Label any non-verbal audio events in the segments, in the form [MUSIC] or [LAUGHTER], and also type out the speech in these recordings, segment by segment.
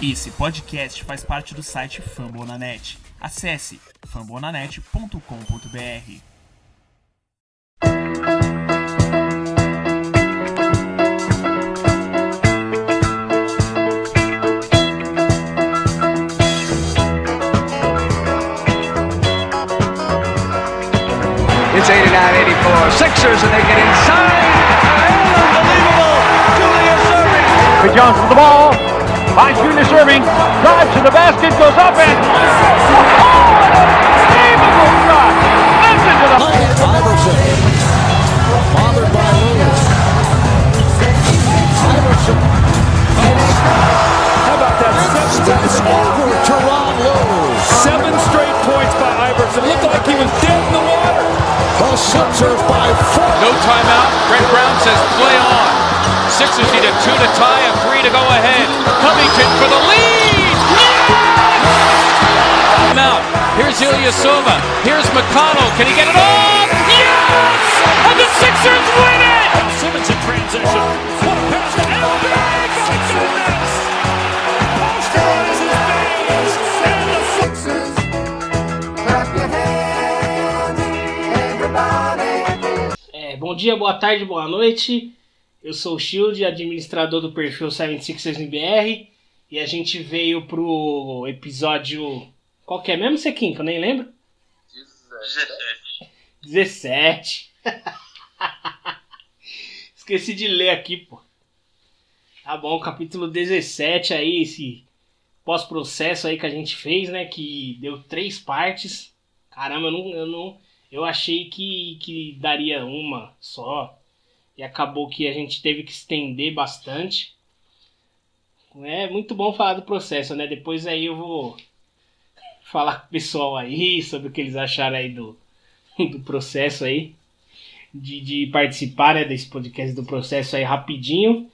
Esse podcast faz parte do site Fambonanet. Acesse fambonanet.com.br. It's 89-84. Sixers and they get inside. Unbelievable. Julius Irving. Jones with the ball. Finds Julius Irving. Drives to the basket. Goes up and. Oh, unbelievable shot. Listen to the. Iverson. Bothered by Lewis. Iverson. How about that? step That's over Teron Lewis. Seven straight points by Iverson. Looked like he was dead in the water. The Sixers by four. No timeout. Brett Brown says play on. Sixers need a two to tie, a three to go ahead. Covington for the lead. Yes! Out. Here's Ilyasova. Here's McConnell. Can he get it off? Yes! And the Sixers win it! Simmons in transition. What a pass to Embiid! My goodness! Posterize his. And the Sixers, clap your hands, everybody. É, bom dia, boa tarde, boa noite. Eu sou o Shield, administrador do perfil 76ers e a gente veio pro episódio. Qual que é mesmo, Sequim? Que eu nem lembro? 17. 17. [LAUGHS] Esqueci de ler aqui, pô. Tá bom, capítulo 17 aí, esse pós-processo aí que a gente fez, né? Que deu três partes. Caramba, eu não. Eu, não, eu achei que, que daria uma só. E acabou que a gente teve que estender bastante. É muito bom falar do processo, né? Depois aí eu vou falar com o pessoal aí sobre o que eles acharam aí do, [LAUGHS] do processo aí. De, de participar né, desse podcast do processo aí rapidinho.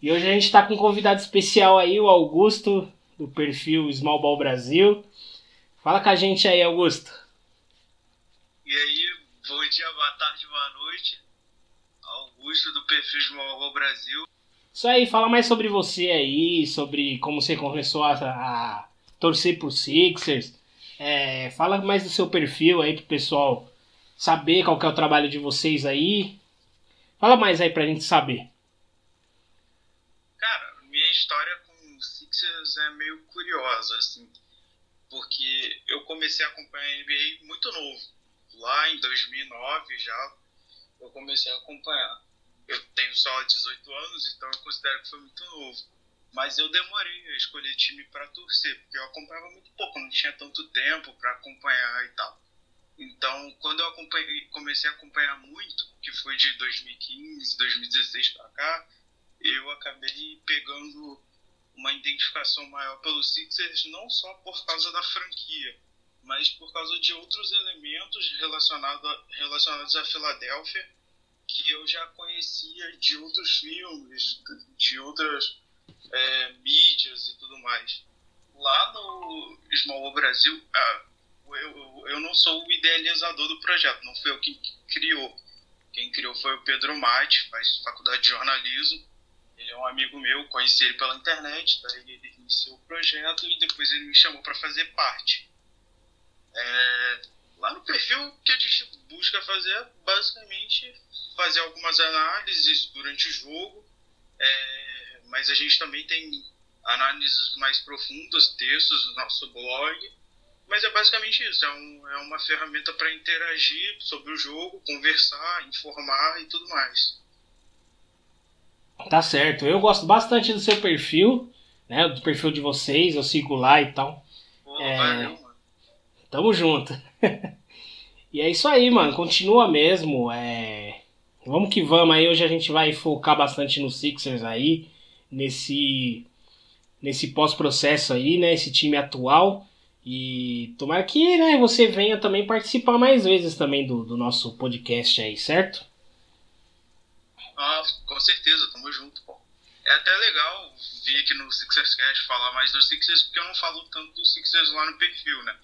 E hoje a gente está com um convidado especial aí, o Augusto, do perfil Small Ball Brasil. Fala com a gente aí, Augusto. E aí, bom dia, boa tarde, boa noite. Augusto do perfil Small Ball Brasil. Isso aí, fala mais sobre você aí, sobre como você começou a, a torcer pro Sixers. É, fala mais do seu perfil aí pro pessoal saber qual que é o trabalho de vocês aí. Fala mais aí pra gente saber. Cara, minha história com o Sixers é meio curiosa, assim. Porque eu comecei a acompanhar a NBA muito novo. Lá em 2009 já eu comecei a acompanhar. Eu tenho só 18 anos, então eu considero que foi muito novo. Mas eu demorei a escolher time para torcer, porque eu acompanhava muito pouco, não tinha tanto tempo para acompanhar e tal. Então, quando eu comecei a acompanhar muito, que foi de 2015, 2016 para cá, eu acabei pegando uma identificação maior pelos Sixers, não só por causa da franquia, mas por causa de outros elementos relacionado a, relacionados à Filadélfia que eu já conhecia de outros filmes, de outras é, mídias e tudo mais. Lá no Small Brasil, ah, eu, eu não sou o idealizador do projeto, não foi eu quem criou. Quem criou foi o Pedro Mate, faz faculdade de jornalismo. Ele é um amigo meu, conheci ele pela internet, daí ele iniciou o projeto e depois ele me chamou para fazer parte. É, lá no perfil, o que a gente busca fazer é basicamente fazer algumas análises durante o jogo, é, mas a gente também tem análises mais profundas, textos no nosso blog, mas é basicamente isso, é, um, é uma ferramenta para interagir sobre o jogo, conversar, informar e tudo mais. Tá certo, eu gosto bastante do seu perfil, né, do perfil de vocês, eu sigo lá e tal. Pô, é... valeu, mano. Tamo junto. [LAUGHS] e é isso aí, mano, continua mesmo, é... Vamos que vamos aí, hoje a gente vai focar bastante no Sixers aí, nesse nesse pós-processo aí, né, esse time atual. E tomara que né, você venha também participar mais vezes também do, do nosso podcast aí, certo? Ah, com certeza, tamo junto, pô. É até legal vir aqui no Sixers Cast falar mais dos Sixers, porque eu não falo tanto dos Sixers lá no perfil, né?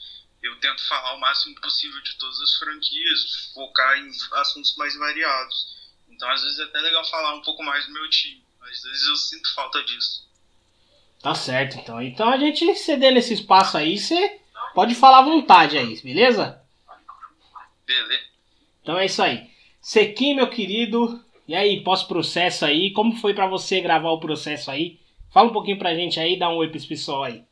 Eu tento falar o máximo possível de todas as franquias, focar em assuntos mais variados. Então, às vezes, é até legal falar um pouco mais do meu time. Às vezes eu sinto falta disso. Tá certo, então. Então a gente cedendo esse espaço aí, você pode falar à vontade aí, beleza? Beleza. Então é isso aí. Sequim, meu querido. E aí, pós-processo aí, como foi pra você gravar o processo aí? Fala um pouquinho pra gente aí, dá um oi pro pessoal aí.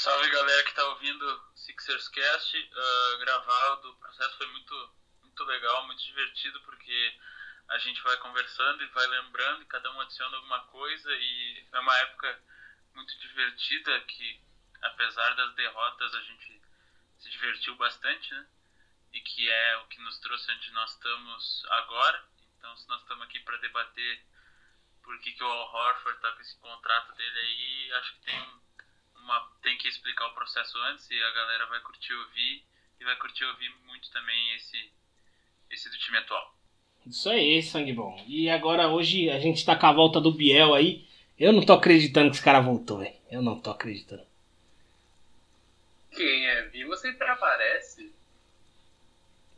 Salve galera que tá ouvindo Sixers Cast. Uh, gravar do processo foi muito, muito legal, muito divertido, porque a gente vai conversando e vai lembrando, e cada um adiciona alguma coisa, e é uma época muito divertida que, apesar das derrotas, a gente se divertiu bastante, né? E que é o que nos trouxe onde nós estamos agora. Então, se nós estamos aqui para debater por que, que o Al Horford tá com esse contrato dele aí, acho que tem um uma, tem que explicar o processo antes e a galera vai curtir ouvir e vai curtir ouvir muito também esse, esse do time atual. Isso aí, sangue bom. E agora hoje a gente tá com a volta do Biel aí. Eu não tô acreditando que esse cara voltou, velho. Eu não tô acreditando. Quem é vivo sempre aparece.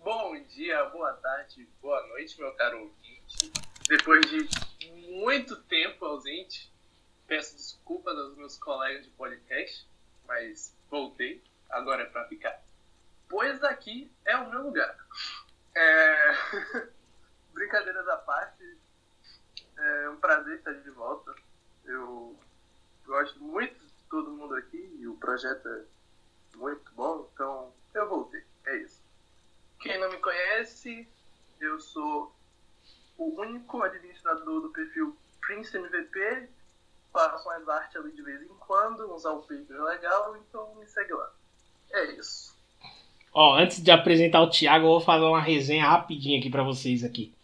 Bom dia, boa tarde, boa noite, meu caro ouvinte. Depois de muito tempo ausente, peço desculpas aos meus colegas de podcast, mas voltei, agora é pra ficar. Pois aqui é o meu lugar. É... [LAUGHS] Brincadeiras à parte, é um prazer estar de volta. Eu gosto muito de todo mundo aqui e o projeto é muito bom, então eu voltei. É isso. Quem não me conhece, eu sou o único administrador do perfil Prince MVP faço umas artes ali de vez em quando, uns wallpapers legal, então me segue lá. É isso. Ó, antes de apresentar o Thiago, eu vou fazer uma resenha rapidinha aqui pra vocês aqui.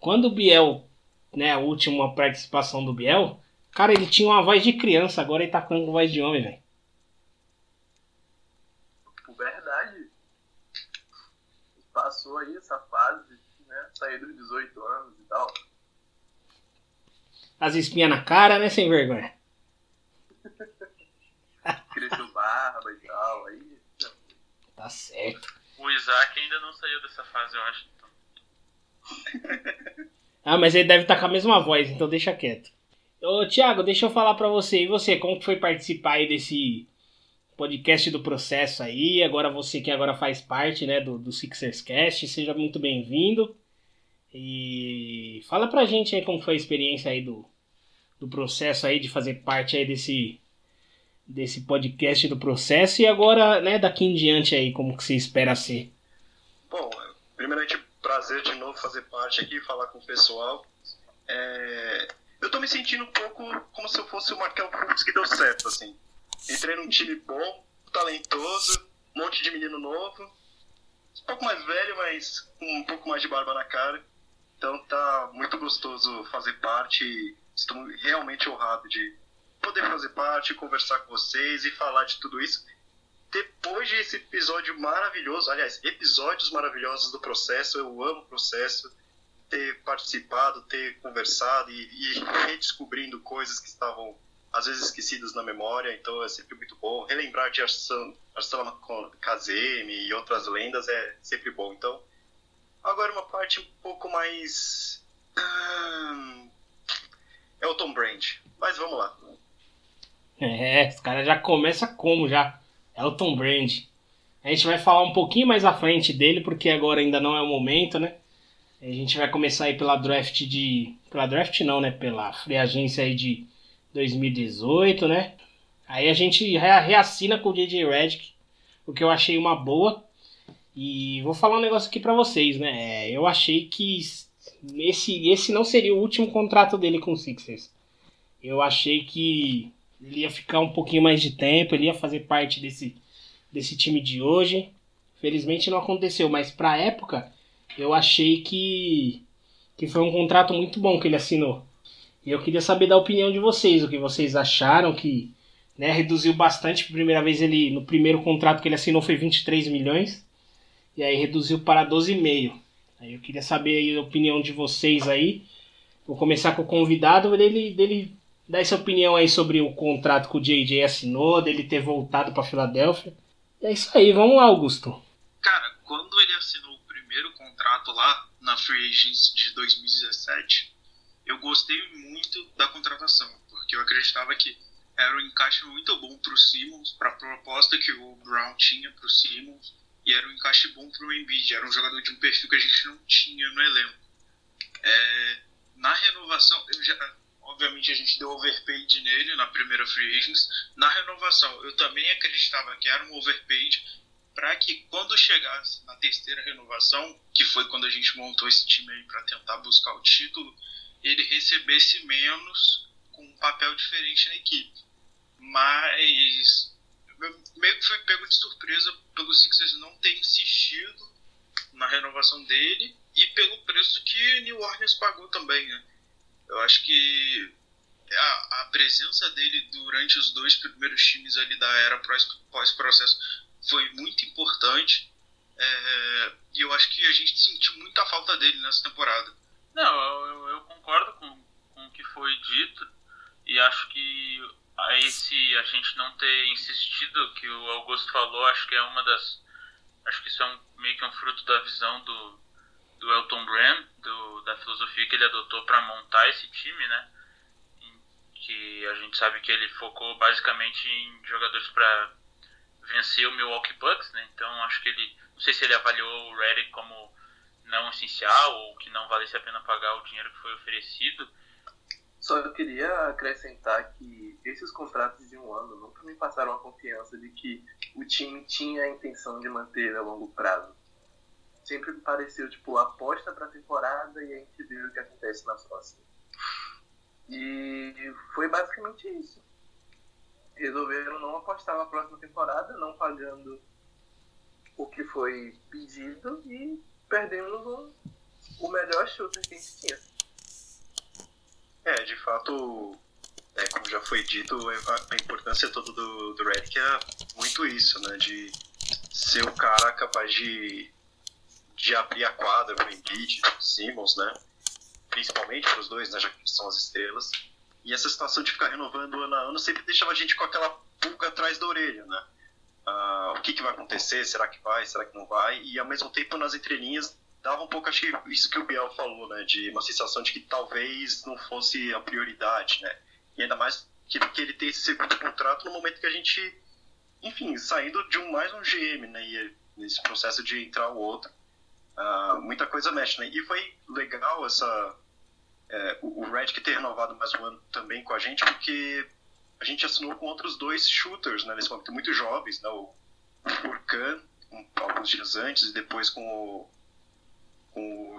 Quando o Biel, né, a última participação do Biel, cara, ele tinha uma voz de criança, agora ele tá com voz de homem, velho. Verdade. Passou aí essa fase, né, saiu dos 18 anos e tal. As espinhas na cara, né, sem vergonha. Cresceu barba e tal, aí. Tá certo. O Isaac ainda não saiu dessa fase, eu acho. Então. [LAUGHS] Ah, mas ele deve estar com a mesma voz, então deixa quieto. Ô, Thiago, deixa eu falar pra você. E você, como que foi participar aí desse podcast do processo aí? Agora você que agora faz parte, né, do, do Sixers Cast, seja muito bem-vindo. E fala pra gente aí como foi a experiência aí do, do processo aí de fazer parte aí desse desse podcast do processo e agora, né, daqui em diante aí como que você espera ser. Bom, primeiramente prazer de novo fazer parte aqui, falar com o pessoal. É... Eu tô me sentindo um pouco como se eu fosse o Markel Fultz que deu certo, assim. Entrei num time bom, talentoso, um monte de menino novo, um pouco mais velho, mas com um pouco mais de barba na cara. Então tá muito gostoso fazer parte estou realmente honrado de poder fazer parte, conversar com vocês e falar de tudo isso. Depois desse episódio maravilhoso, aliás, episódios maravilhosos do processo, eu amo o processo, ter participado, ter conversado e, e redescobrindo coisas que estavam às vezes esquecidas na memória, então é sempre muito bom. Relembrar de Arslan Kazemi e outras lendas é sempre bom. Então, Agora uma parte um pouco mais. Elton Brand. Mas vamos lá. É, os caras já começa como já? Elton Brand. A gente vai falar um pouquinho mais à frente dele, porque agora ainda não é o momento, né? A gente vai começar aí pela draft de. Pela draft não, né? Pela free agência aí de 2018, né? Aí a gente reassina com o DJ Redick, o que eu achei uma boa. E vou falar um negócio aqui para vocês, né? É, eu achei que esse, esse não seria o último contrato dele com o Sixers. Eu achei que ele ia ficar um pouquinho mais de tempo, ele ia fazer parte desse, desse time de hoje. Felizmente não aconteceu, mas pra época eu achei que, que foi um contrato muito bom que ele assinou. E eu queria saber da opinião de vocês, o que vocês acharam que né, reduziu bastante. Primeira vez ele no primeiro contrato que ele assinou foi 23 milhões e aí reduziu para 12,5. Eu queria saber a opinião de vocês aí. Vou começar com o convidado, dele, dele dar essa opinião aí sobre o contrato que o JJ assinou, dele ter voltado para Filadélfia. É isso aí, vamos lá, Augusto. Cara, quando ele assinou o primeiro contrato lá na Free Agents de 2017, eu gostei muito da contratação, porque porque eu acreditava que era um encaixe muito bom para o Simmons, para a proposta que o Brown tinha para o Simmons, e era um encaixe bom para o Embiid. Era um jogador de um perfil que a gente não tinha no elenco. É, na renovação, já, obviamente a gente deu overpaid nele na primeira free agents. Na renovação, eu também acreditava que era um overpaid para que quando chegasse na terceira renovação, que foi quando a gente montou esse time aí para tentar buscar o título, ele recebesse menos com um papel diferente na equipe. Mas eu meio que fui pego de surpresa pelo Sixers não ter insistido na renovação dele e pelo preço que New Orleans pagou também, né? Eu acho que a, a presença dele durante os dois primeiros times ali da era pós-processo foi muito importante. É, e eu acho que a gente sentiu muita falta dele nessa temporada. Não, eu, eu, concordo com, com o que foi dito e acho que esse a gente não ter insistido que o Augusto falou, acho que é uma das acho que isso é um, meio que um fruto da visão do, do Elton Brand, do, da filosofia que ele adotou para montar esse time, né? Que a gente sabe que ele focou basicamente em jogadores para vencer o Milwaukee Bucks, né? Então acho que ele, não sei se ele avaliou o Redick como não essencial ou que não valesse a pena pagar o dinheiro que foi oferecido. Só eu queria acrescentar que esses contratos de um ano nunca me passaram a confiança de que o time tinha a intenção de manter a longo prazo. Sempre me pareceu tipo aposta para a temporada e a gente vê o que acontece na próxima. E foi basicamente isso. Resolveram não apostar na próxima temporada, não pagando o que foi pedido e perdemos um, o melhor shooter que a gente tinha. É, de fato, é, como já foi dito, a, a importância toda do, do Redick é muito isso, né? De ser o cara capaz de, de abrir a quadra pro Embiid, Simmons, né? Principalmente para os dois, né? Já que são as estrelas. E essa situação de ficar renovando ano a ano sempre deixava a gente com aquela pulga atrás da orelha, né? Ah, o que, que vai acontecer? Será que vai? Será que não vai? E ao mesmo tempo, nas entrelinhas, dava um pouco, acho que isso que o Biel falou, né? De uma sensação de que talvez não fosse a prioridade, né? E ainda mais que, que ele tem esse segundo contrato no momento que a gente, enfim, saindo de um mais um GM, né? E nesse processo de entrar o outro, uh, muita coisa mexe, né? E foi legal essa é, o, Redick ter renovado mais um ano também com a gente, porque a gente assinou com outros dois shooters, né? Nesse momento, muito jovens, né? O Furkan, um, alguns dias antes, e depois com o com o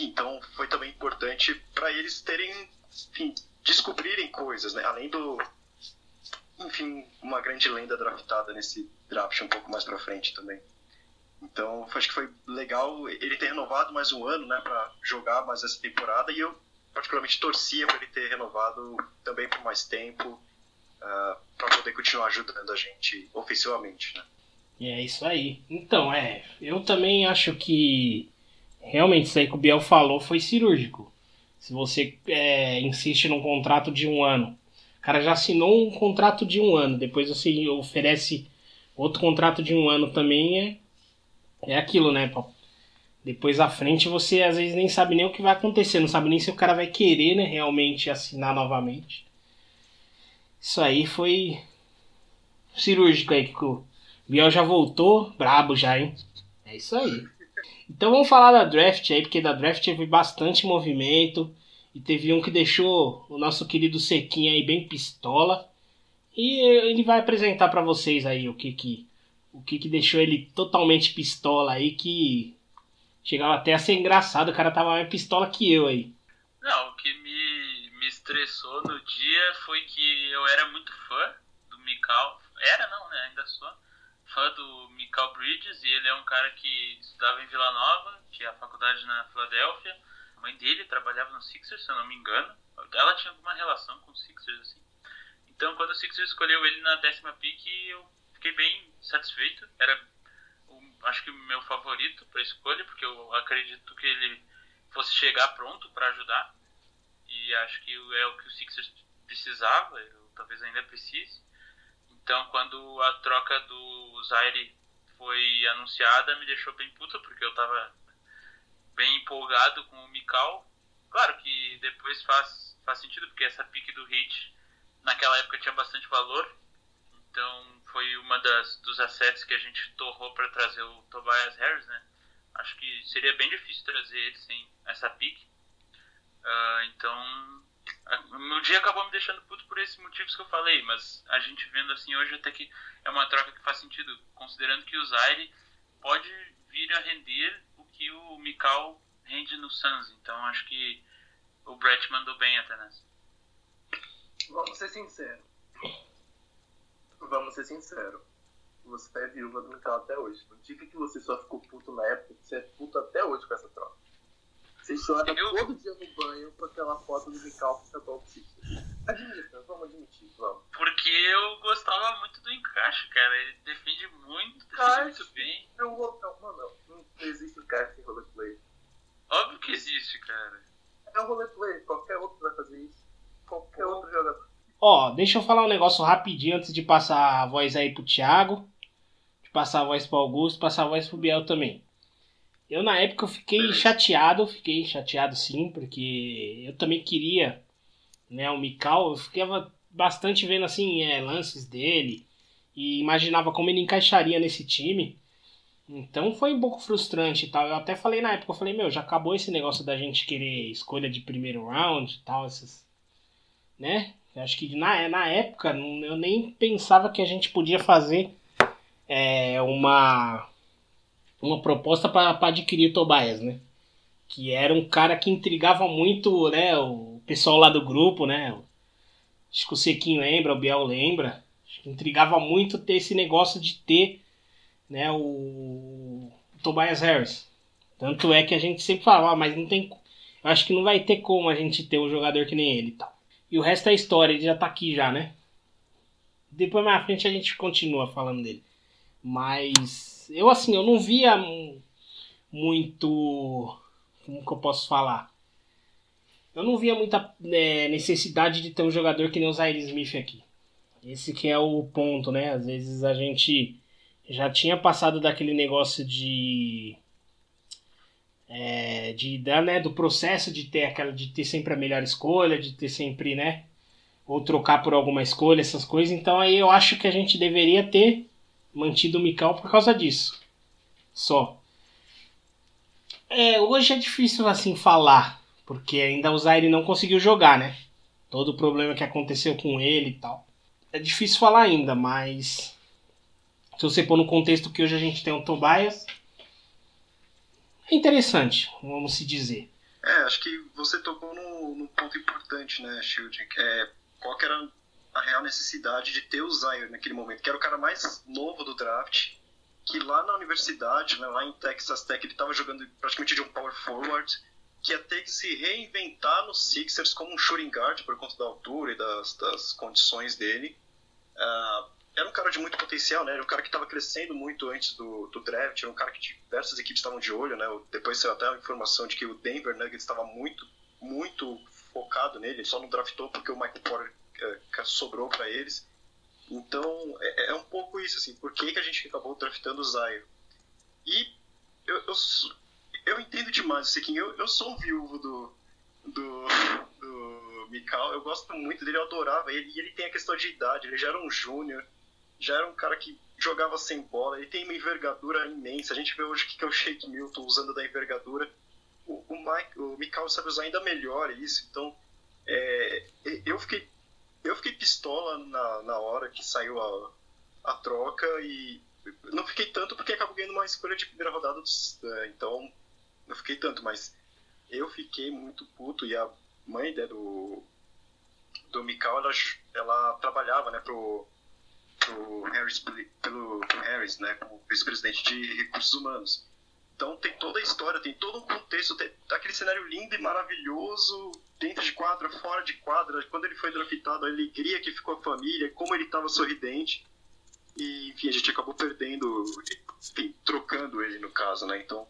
então foi também importante para eles terem, enfim, descobrirem coisas, né? Além do, enfim, uma grande lenda draftada nesse draft um pouco mais para frente também. Então, acho que foi legal ele ter renovado mais um ano, né, para jogar mais essa temporada e eu particularmente torcia para ele ter renovado também por mais tempo uh, ah, para poder continuar ajudando a gente ofensivamente, né? É isso aí. Então, é, eu também acho que realmente isso aí que o Biel falou foi cirúrgico. Se você é, insiste num contrato de um ano, o cara já assinou um contrato de um ano, depois você oferece outro contrato de um ano também, é, é aquilo, né? Depois à frente você às vezes nem sabe nem o que vai acontecer, não sabe nem se o cara vai querer né, realmente assinar novamente. Isso aí foi cirúrgico aí que o Biel já voltou, brabo já, hein? É isso aí. Então vamos falar da draft aí, porque da draft teve bastante movimento. E teve um que deixou o nosso querido Sequinha aí bem pistola. E ele vai apresentar para vocês aí o que que o que que deixou ele totalmente pistola aí que chegava até a ser engraçado, o cara tava mais pistola que eu aí. Não, o que me, me estressou no dia foi que eu era muito fã do Mikal. Era não, né? Ainda sou fã do Michael Bridges e ele é um cara que estudava em Vila Nova, tinha a faculdade na Filadélfia. A mãe dele trabalhava no Sixers, se eu não me engano. Ela tinha alguma relação com o Sixers, assim. Então, quando o Sixers escolheu ele na décima pick, eu fiquei bem satisfeito. Era, acho que o meu favorito para escolha, porque eu acredito que ele fosse chegar pronto para ajudar. E acho que é o que o Sixers precisava, talvez ainda precise. Então, quando a troca do Zaire foi anunciada, me deixou bem puta, porque eu tava bem empolgado com o Mikal. Claro que depois faz, faz sentido, porque essa pique do Hit naquela época tinha bastante valor. Então foi uma das dos assets que a gente torrou para trazer o Tobias Harris, né? Acho que seria bem difícil trazer ele sem essa pick. Uh, então, meu dia acabou me deixando puto por esses motivos que eu falei, mas a gente vendo assim hoje até que é uma troca que faz sentido, considerando que o Zaire pode vir a render o que o Mikal rende no Suns. Então acho que o Brett mandou bem até nessa. Vamos ser sinceros. Vamos ser sinceros. Você é viúva do Mikal até hoje. Não diga que você só ficou puto na época, você é puto até hoje com essa troca. Você chora Eu- todo dia no banho com aquela foto do Mikal que tá Sixers. Admita, vamos admitir, vamos. Porque eu gostava muito do encaixe, cara. Ele defende muito, defende muito bem. Eu vou. Não, mano, não existe encaixe sem roleplay. Óbvio que existe, cara. É um roleplay, qualquer outro vai fazer isso. Qualquer outro jogador. Ó, deixa eu falar um negócio rapidinho antes de passar a voz aí pro Thiago, de passar a voz pro Augusto, passar a voz pro Biel também. Eu na época eu fiquei chateado, fiquei chateado sim, porque eu também queria, né, o Mikal, eu ficava bastante vendo assim, é, lances dele e imaginava como ele encaixaria nesse time. Então foi um pouco frustrante e tal. Eu até falei na época, eu falei, meu, já acabou esse negócio da gente querer escolha de primeiro round e tal, essas, né? Eu acho que na, na época eu nem pensava que a gente podia fazer é, uma, uma proposta para adquirir o Tobias, né? Que era um cara que intrigava muito né, o pessoal lá do grupo, né? Acho que o Sequinho lembra, o Biel lembra. Intrigava muito ter esse negócio de ter né, o, o Tobias Harris. Tanto é que a gente sempre fala, ah, mas não tem. Eu acho que não vai ter como a gente ter um jogador que nem ele e tal. E o resto é história, ele já tá aqui já, né? Depois mais à frente a gente continua falando dele. Mas eu assim, eu não via mu- muito. Como que eu posso falar? Eu não via muita é, necessidade de ter um jogador que nem o Zaire Smith aqui. Esse que é o ponto, né? Às vezes a gente já tinha passado daquele negócio de é, de da, né, do processo de ter aquela de ter sempre a melhor escolha, de ter sempre, né, ou trocar por alguma escolha, essas coisas. Então aí eu acho que a gente deveria ter mantido o Mikal por causa disso. Só. É, hoje é difícil assim falar, porque ainda o Zaire não conseguiu jogar, né? Todo o problema que aconteceu com ele e tal. É difícil falar ainda, mas se você pôr no contexto que hoje a gente tem o Tobias, é interessante, vamos se dizer. É, acho que você tocou num, ponto importante, né, Shield? É qual que era a real necessidade de ter o Zaire naquele momento, que era o cara mais novo do draft, que lá na universidade, né, lá em Texas Tech, ele estava jogando praticamente de um power forward, que ia ter que se reinventar no Sixers como um shooting guard por conta da altura e das, das condições dele. Ah, era um cara de muito potencial, né? Era um cara que estava crescendo muito antes do, do draft, era um cara que diversas equipes estavam de olho, né? Depois saiu até a informação de que o Denver Nuggets estava muito, muito focado nele, só não draftou porque o Michael Porter sobrou para eles. Então, é, é um pouco isso, assim, por que, que a gente acabou draftando o Zion? E eu, eu, eu entendo demais, Sequim, eu, eu sou um viúvo do, do, do Mikal, eu gosto muito dele, eu adorava ele, e ele tem a questão de idade, ele já era um júnior, já era um cara que jogava sem bola, ele tem uma envergadura imensa, a gente vê hoje o que que é o Shake Milton usando da envergadura, o, o, Mike, o Mikal sabe usar ainda melhor isso, então é, eu fiquei eu fiquei pistola na, na hora que saiu a, a troca e não fiquei tanto porque acabou ganhando uma escolha de primeira rodada, dos, eh, então não fiquei tanto, mas eu fiquei muito puto e a mãe né, do, do Mikal, ela, ela trabalhava né, pro, pro Harris, pelo, pro Harris, né, como vice-presidente de recursos humanos. Então tem toda a história, tem todo um contexto, tem aquele cenário lindo e maravilhoso, dentro de quadra, fora de quadra, quando ele foi draftado, a alegria que ficou a família, como ele estava sorridente. E, enfim, a gente acabou perdendo, enfim, trocando ele no caso, né? Então,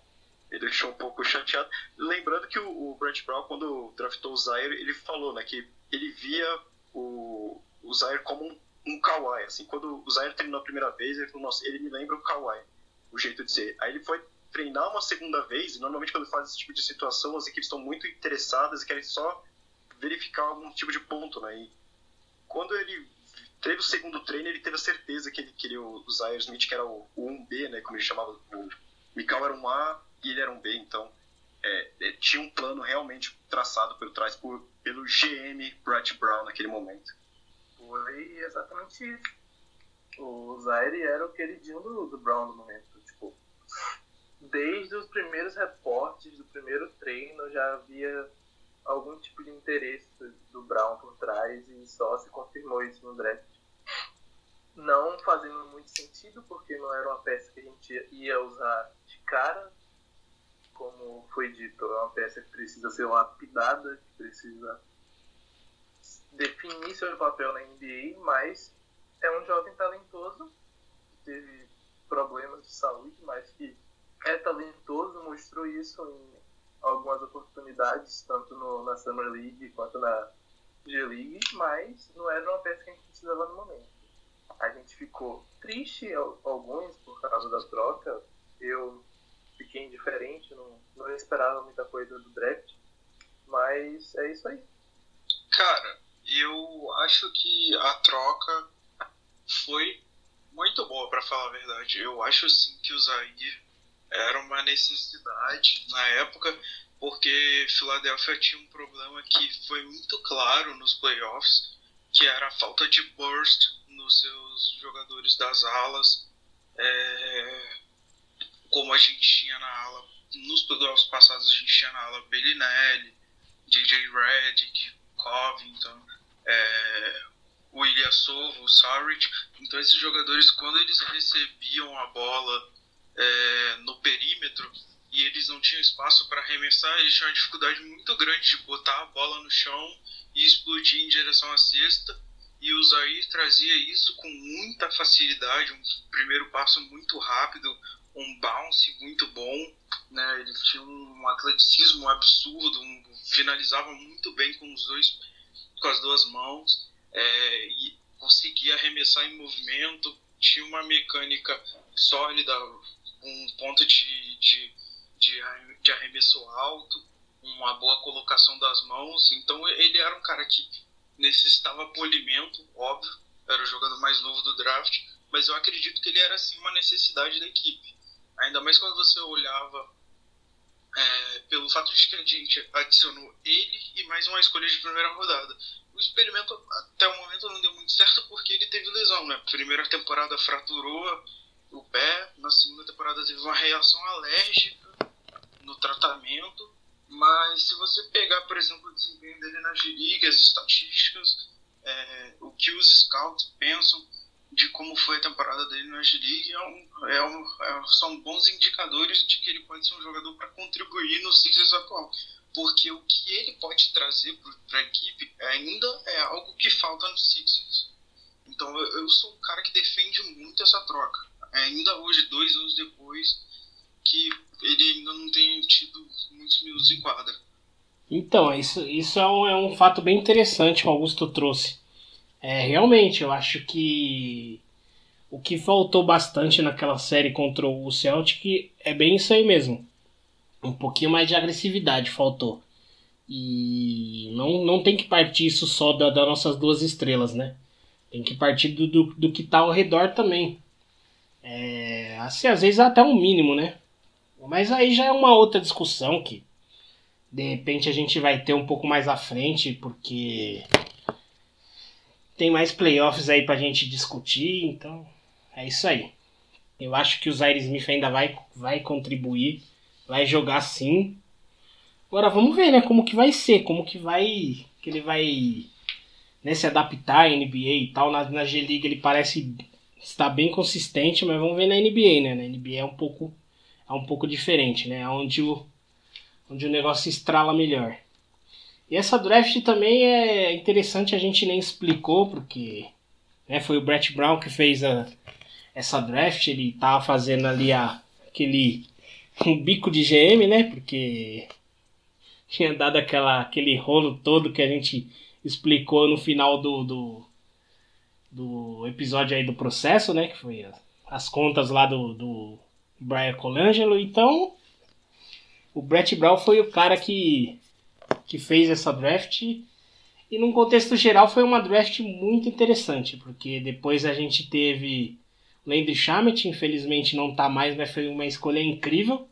ele deixou um pouco chateado. Lembrando que o, o Brett Brown, quando draftou o Zaire, ele falou, né, que ele via o, o Zaire como um, um assim. Quando o Zaire treinou a primeira vez, ele falou, nossa, ele me lembra o Kawhi, o jeito de ser. Aí ele foi treinar uma segunda vez, e normalmente quando faz esse tipo de situação, as equipes estão muito interessadas e querem só verificar algum tipo de ponto, né? E quando ele teve o segundo treino, ele teve a certeza que ele queria o Zaire Smith, que era o, o 1B, né, como ele chamava. O Mikal era um A e ele era um B, então é, é, tinha um plano realmente traçado por trás por, pelo GM Brett Brown naquele momento. Foi exatamente isso. O Zaire era o queridinho do, do Brown no momento. Tipo, desde os primeiros reportes do primeiro treino já havia algum tipo de interesse do Brown por trás e só se confirmou isso no draft. Não fazendo muito sentido, porque não era uma peça que a gente ia usar de cara. Como foi dito, é uma peça que precisa ser lapidada, que precisa definir seu papel na NBA, mas é um jovem talentoso, que teve problemas de saúde, mas que é talentoso, mostrou isso em algumas oportunidades, tanto no, na Summer League quanto na G-League, mas não era uma peça que a gente precisava no momento. A gente ficou triste, alguns, por causa da troca. Eu fiquei indiferente, não, não esperava muita coisa do draft, mas é isso aí. Cara, eu acho que a troca foi muito boa, para falar a verdade. Eu acho sim que o Zaire era uma necessidade na época, porque Philadelphia tinha um problema que foi muito claro nos playoffs, que era a falta de burst nos seus jogadores das alas, é, como a gente tinha na ala, nos playoffs passados a gente tinha na ala Bellinelli, DJ Redick, Covington, é, o Ilyasova, o Saric, então esses jogadores quando eles recebiam a bola é, no perímetro e eles não tinham espaço para arremessar, eles tinham uma dificuldade muito grande de botar a bola no chão e explodir em direção à cesta. E o Zaire trazia isso com muita facilidade, um primeiro passo muito rápido, um bounce muito bom, né? Ele tinha um atleticismo absurdo, um, finalizava muito bem com os dois, com as duas mãos, é, e conseguia arremessar em movimento, tinha uma mecânica sólida, um ponto de, de, de, de arremesso alto, uma boa colocação das mãos. Então ele era um cara que necessitava polimento, óbvio, era o jogador mais novo do draft, mas eu acredito que ele era sim uma necessidade da equipe. Ainda mais quando você olhava é, pelo fato de que a gente adicionou ele e mais uma escolha de primeira rodada. O experimento até o momento não deu muito certo porque ele teve lesão, né? Primeira temporada fraturou o pé. Na segunda temporada teve uma reação alérgica no tratamento. Mas se você pegar, por exemplo, o desempenho dele na G-League, as estatísticas, é, o que os scouts pensam de como foi a temporada dele na G-League, é um, é um, é, são bons indicadores de que ele pode ser um jogador para contribuir no Sixers atual. Porque o que ele pode trazer para a equipe ainda é algo que falta no Sixers. Então eu, eu sou um cara que defende muito essa troca ainda hoje, dois anos depois, que ele ainda não tem tido muitos minutos em quadra. Então, isso, isso é, um, é um fato bem interessante que o Augusto trouxe. É, realmente, eu acho que o que faltou bastante naquela série contra o Celtic é bem isso aí mesmo. Um pouquinho mais de agressividade faltou. E não, não tem que partir isso só da, das nossas duas estrelas, né? Tem que partir do, do, do que está ao redor também. É, assim, às vezes até um mínimo, né? Mas aí já é uma outra discussão que de repente a gente vai ter um pouco mais à frente, porque tem mais playoffs aí pra gente discutir, então é isso aí. Eu acho que o Zaire Smith ainda vai, vai contribuir, vai jogar sim. Agora vamos ver, né, como que vai ser, como que vai que ele vai né, se adaptar à NBA e tal. Na, na G-League ele parece está bem consistente, mas vamos ver na NBA, né? Na NBA é um pouco é um pouco diferente, né? Onde o onde o negócio estrala melhor. E essa draft também é interessante, a gente nem explicou porque né, foi o Brett Brown que fez a, essa draft, ele tava fazendo ali a, aquele um bico de GM, né? Porque tinha dado aquela, aquele rolo todo que a gente explicou no final do, do, do episódio aí do processo, né? Que foi as contas lá do, do Brian Colangelo. Então, o Brett Brown foi o cara que, que fez essa draft. E num contexto geral foi uma draft muito interessante, porque depois a gente teve Landry Shamet, infelizmente não tá mais, mas foi uma escolha incrível,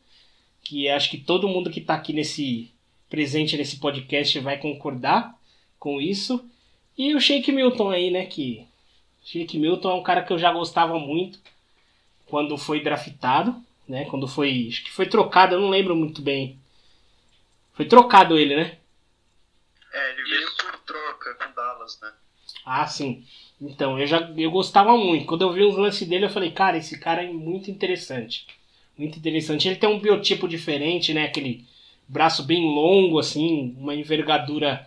que acho que todo mundo que tá aqui nesse presente nesse podcast vai concordar com isso. E o Shake Milton aí, né, que Shake Milton é um cara que eu já gostava muito quando foi draftado, né, quando foi, acho que foi trocado, eu não lembro muito bem. Foi trocado ele, né? É, ele veio por troca com Dallas, né? Ah, sim. Então, eu já eu gostava muito. Quando eu vi os lances dele, eu falei, cara, esse cara é muito interessante. Muito interessante. Ele tem um biotipo diferente, né? Aquele braço bem longo, assim, uma envergadura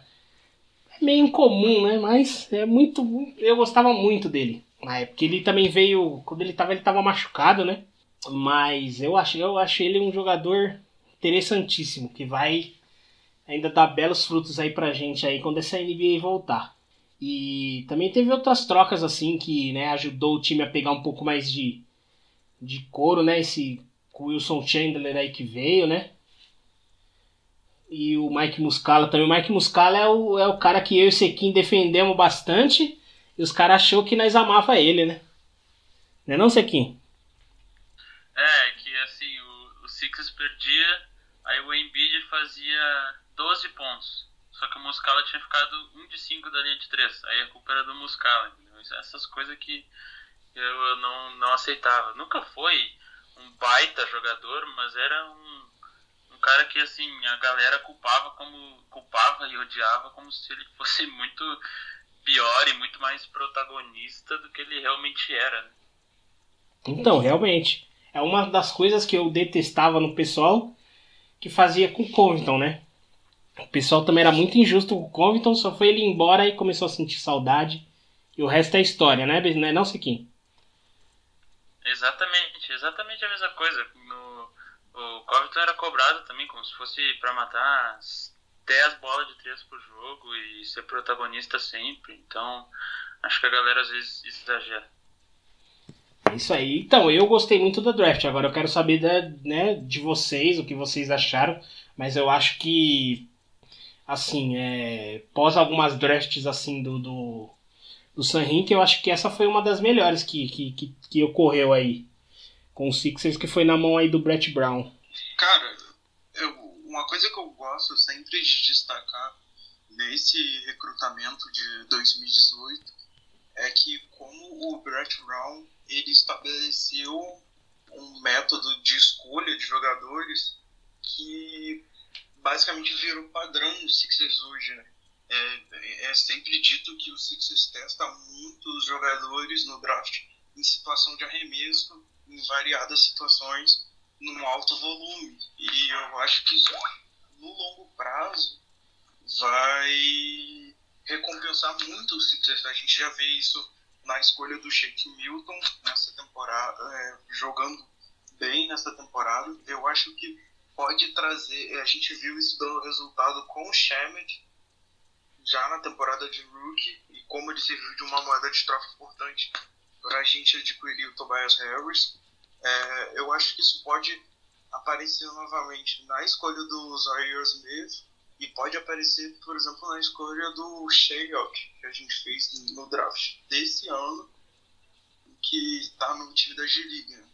meio incomum, né? Mas é muito. Eu gostava muito dele. Na época. Ele também veio. Quando ele tava, ele tava machucado, né? Mas eu achei, eu achei ele um jogador interessantíssimo. Que vai ainda dar belos frutos aí pra gente aí quando essa NBA voltar. E também teve outras trocas assim que né, ajudou o time a pegar um pouco mais de, de couro, né? Esse Wilson Chandler aí que veio, né? E o Mike Muscala também. O Mike Muscala é o, é o cara que eu e o Sequim defendemos bastante. E os caras achou que nós amava ele, né? Não é não, Sequim? É, que assim, o, o Sixers perdia, aí o Embiid fazia 12 pontos. Só que o Muscala tinha ficado 1 de 5 da linha de 3. Aí a culpa era do Muscala? Essas coisas que eu não, não aceitava. Nunca foi um baita jogador, mas era um, um cara que assim, a galera culpava como culpava e odiava como se ele fosse [LAUGHS] muito pior e muito mais protagonista do que ele realmente era. né? Então, realmente. É uma das coisas que eu detestava no pessoal que fazia com o Covington, né? O pessoal também era muito injusto com o Covington, só foi ele embora e começou a sentir saudade. E o resto é história, né, Não é não, Siquim? Exatamente, exatamente a mesma coisa. O Covington era cobrado também, como se fosse para matar as 10 bolas de 3 por jogo e ser protagonista sempre. Então, acho que a galera às vezes exagera. É isso aí. Então, eu gostei muito da draft. Agora eu quero saber da, né, de vocês, o que vocês acharam. Mas eu acho que, assim, é, pós algumas drafts assim do, do, do San Rink, eu acho que essa foi uma das melhores que, que, que, que ocorreu aí com o Sixers, que foi na mão aí do Brett Brown. Cara, eu, uma coisa que eu gosto sempre de destacar nesse recrutamento de 2018 é que como o Brett Brown ele estabeleceu um método de escolha de jogadores que basicamente virou padrão no Sixers hoje, né? É, é sempre dito que o Sixers testa muitos jogadores no draft em situação de arremesso, em variadas situações, num alto volume. E eu acho que isso, no longo prazo, vai recompensar muito o Sixers. A gente já vê isso na escolha do Shake Milton nessa temporada, é, jogando bem nessa temporada. Eu acho que pode trazer. A gente viu isso dando resultado com o Shemet já na temporada de rookie e como ele serviu de uma moeda de troca importante para a gente adquirir o Tobias Harris. É, eu acho que isso pode aparecer novamente na escolha do Zaire Smith e pode aparecer, por exemplo, na escolha do Shayok, que a gente fez no draft desse ano, que está no time da G-League. né?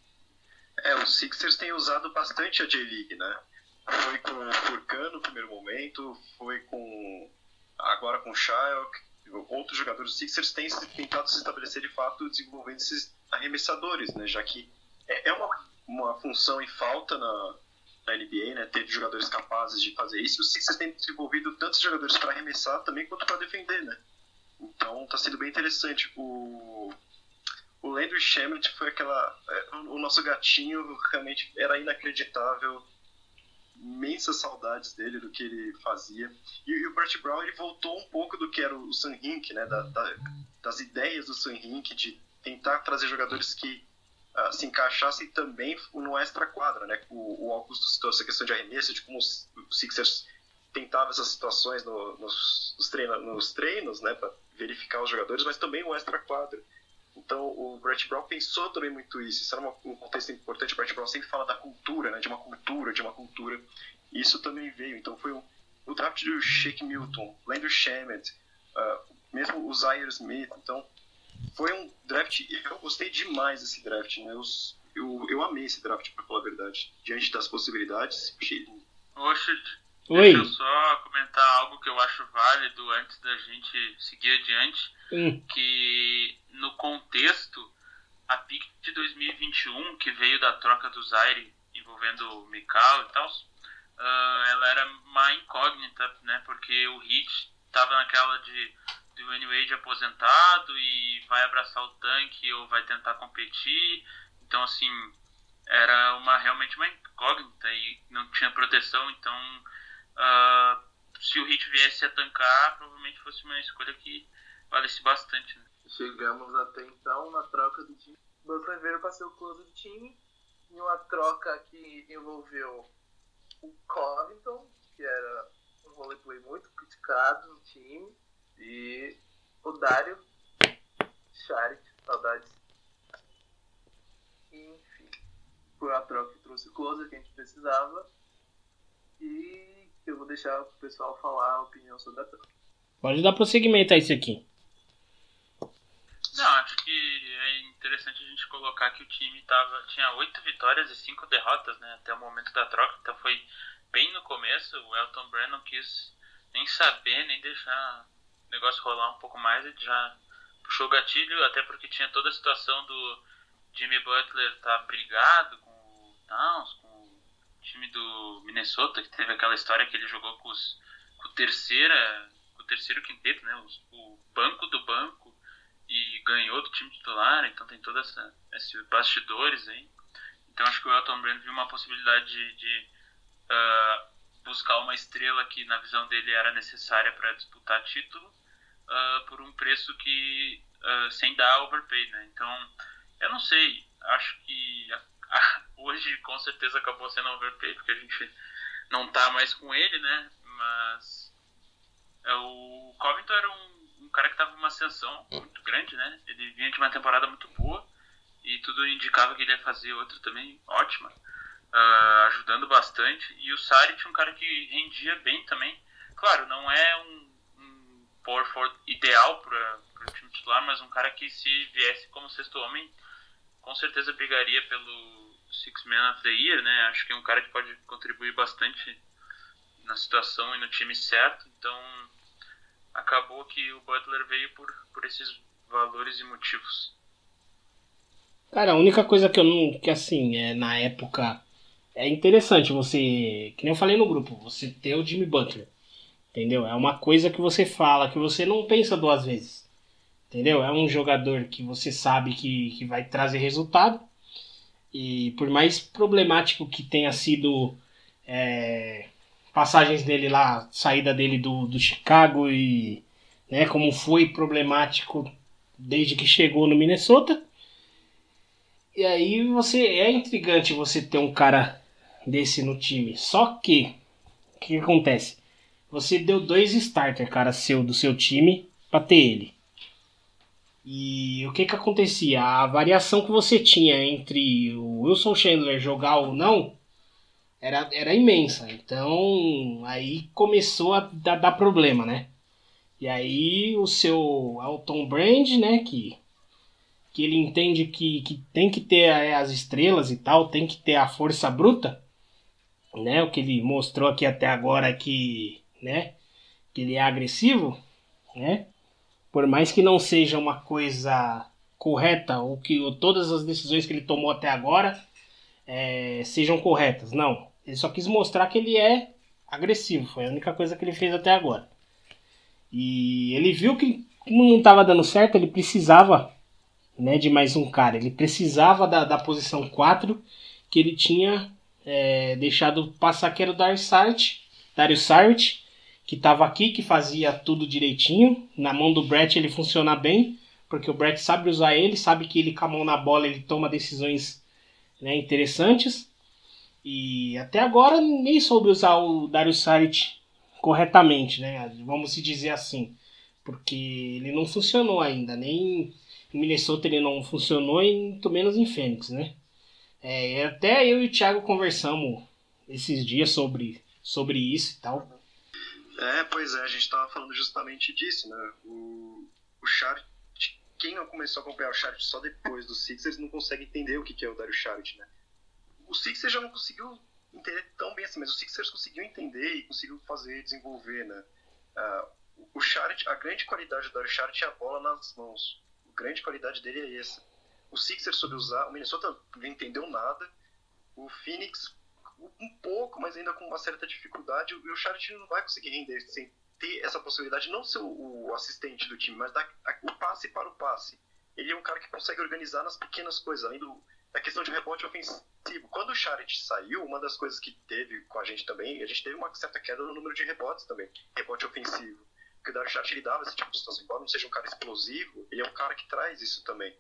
É, os Sixers têm usado bastante a J-League, né? Foi com o Furkan no primeiro momento, foi com. agora com o Shayok. Outros jogadores dos Sixers têm tentado se estabelecer de fato desenvolvendo esses arremessadores, né? Já que é é uma, uma função em falta na, na NBA, né? Ter jogadores capazes de fazer isso. E os Sixers têm desenvolvido tantos jogadores para arremessar também quanto para defender, né? Então tá sendo bem interessante. O, o Landry Shamet foi aquela. é, o o nosso gatinho realmente era inacreditável. Imensas saudades dele, do que ele fazia. E, e o Brett Brown ele voltou um pouco do que era o Sun Hink, né? Da, da- das ideias do Sun Hink de tentar trazer jogadores que ah, se encaixassem também no extra quadra, né? O, o Augusto citou essa questão de arremesso, de como os Sixers tentava essas situações no- nos, nos, treina, nos treinos, né? Para verificar os jogadores, mas também o extra quadra. Então o Brett Brown pensou também muito isso. Isso era um contexto importante. O Brett Brown sempre fala da cultura, né? De uma cultura, de uma cultura. E isso também veio. Então foi o, o draft do Shake Milton, Landry Shamet, ah, mesmo o Zaire Smith. Então, foi um draft. Eu gostei demais desse draft. Né? Eu, eu, eu amei esse draft, pra falar a verdade. Diante das possibilidades, achei lindo. Oi. deixa eu só comentar algo que eu acho válido antes da gente seguir adiante. Hum. Que no contexto, a pick de 2021, que veio da troca do Zaire envolvendo o Mikal e tal, ah, ela era uma incógnita, né? Porque o Heat tava naquela de do Wayne Wade aposentado e vai abraçar o tanque ou vai tentar competir. Então, assim, era uma realmente uma incógnita e não tinha proteção. Então, ah, se o Heat viesse a tancar, provavelmente fosse uma escolha que valesse bastante. Né? Chegamos até então na troca do time. Butler veio para ser o close do time. Em uma troca que envolveu o Covington, que era um roleplay muito criticado no time, e o Dário Charit, saudades. Enfim, foi uma troca que trouxe o closer que a gente precisava. E eu vou deixar o pessoal falar a opinião sobre a troca. Pode dar prosseguimento a isso aqui. Não, acho que é interessante a gente colocar que o time tava, tinha oito vitórias e cinco derrotas né, até o momento da troca, então foi bem no começo. O Elton Brand não quis nem saber, nem deixar o negócio rolar um pouco mais, ele já puxou o gatilho, até porque tinha toda a situação do Jimmy Butler tá brigado com o Towns, com time do Minnesota, que teve aquela história que ele jogou com, os, com terceira, com o terceiro quinteto, né, os- o banco do banco e ganhou do time titular, então tem todos esses bastidores aí. Então acho que o Elton Brand viu uma possibilidade de, de, ah, buscar uma estrela que na visão dele era necessária para disputar título ah, por um preço que ah, sem dar overpay, né? Então eu não sei, acho que [LAUGHS] hoje com certeza acabou sendo overpay porque a gente não tá mais com ele, né? Mas é, o Covington era um, um cara que tava numa ascensão muito grande, né? Ele vinha de uma temporada muito boa e tudo indicava que ele ia fazer outra também ótima, ah, ajudando bastante. E o Saric, um cara que rendia bem também. Claro, não é um, um power forward ideal para o time titular, mas um cara que se viesse como sexto homem, com certeza brigaria pelo Six Man of the Year, né? Acho que é um cara que pode contribuir bastante na situação e no time certo. Então, acabou que o Butler veio por, por esses valores e motivos. Cara, a única coisa que eu não. que assim, é na época. É interessante você. Que nem eu falei no grupo, você ter o Jimmy Butler. Entendeu? É uma coisa que você fala, que você não pensa duas vezes. Entendeu? É um jogador que você sabe que, que vai trazer resultado. E por mais problemático que tenha sido é, passagens dele lá, saída dele do, do Chicago e né, como foi problemático desde que chegou no Minnesota. E aí você é intrigante você ter um cara desse no time. Só que o que, acontece? Você deu dois starter, cara, seu do seu time pra ter ele. E o que que acontecia? A variação que você tinha entre o Wilson Chandler jogar ou não era, era imensa. Então aí começou a dar, dar problema, né? E aí o seu Elton Brand, né, que que ele entende que, que tem que ter é, as estrelas e tal, tem que ter a força bruta, né? O que ele mostrou aqui até agora que, né, que ele é agressivo, né? Por mais que não seja uma coisa correta ou que ou todas as decisões que ele tomou até agora é, sejam corretas, não. Ele só quis mostrar que ele é agressivo, foi a única coisa que ele fez até agora. E ele viu que não estava dando certo, ele precisava né, de mais um cara. Ele precisava da, da posição 4 que ele tinha é, deixado passar, que era o Dario Dario Saric, que estava aqui, que fazia tudo direitinho. Na mão do Brett ele funciona bem, porque o Brett sabe usar ele, sabe que ele com a mão na bola ele toma decisões né, interessantes. E até agora ninguém soube usar o Dario Saric corretamente, né? Vamos se dizer assim. Porque ele não funcionou ainda, nem em Minnesota ele não funcionou e muito menos em Fênix, né? É, até eu e o Thiago conversamos esses dias sobre, sobre isso e tal. É, pois é, a gente tava falando justamente disso, né? O, o Chart, quem não começou a acompanhar o Chart só depois do Sixers não consegue entender o que é o Dario Chart, né? O Sixers já não conseguiu entender tão bem assim, mas o Sixers conseguiu entender e conseguiu fazer, desenvolver, né? Ah, o Chart, a grande qualidade do Dario Chart é a bola nas mãos. A grande qualidade dele é essa. O Sixers soube usar, o Minnesota não entendeu nada, o Phoenix um pouco, mas ainda com uma certa dificuldade, e o Chart não vai conseguir render sem ter essa possibilidade, não ser o, assistente do time, mas dar o passe para o passe. Ele é um cara que consegue organizar nas pequenas coisas, além do, da questão de rebote ofensivo. Quando o Charit saiu, uma das coisas que teve com a gente também, a gente teve uma certa queda no número de rebotes também, rebote ofensivo. Porque o Dario Charit ele dava esse tipo de situação, embora não seja um cara explosivo, ele é um cara que traz isso também.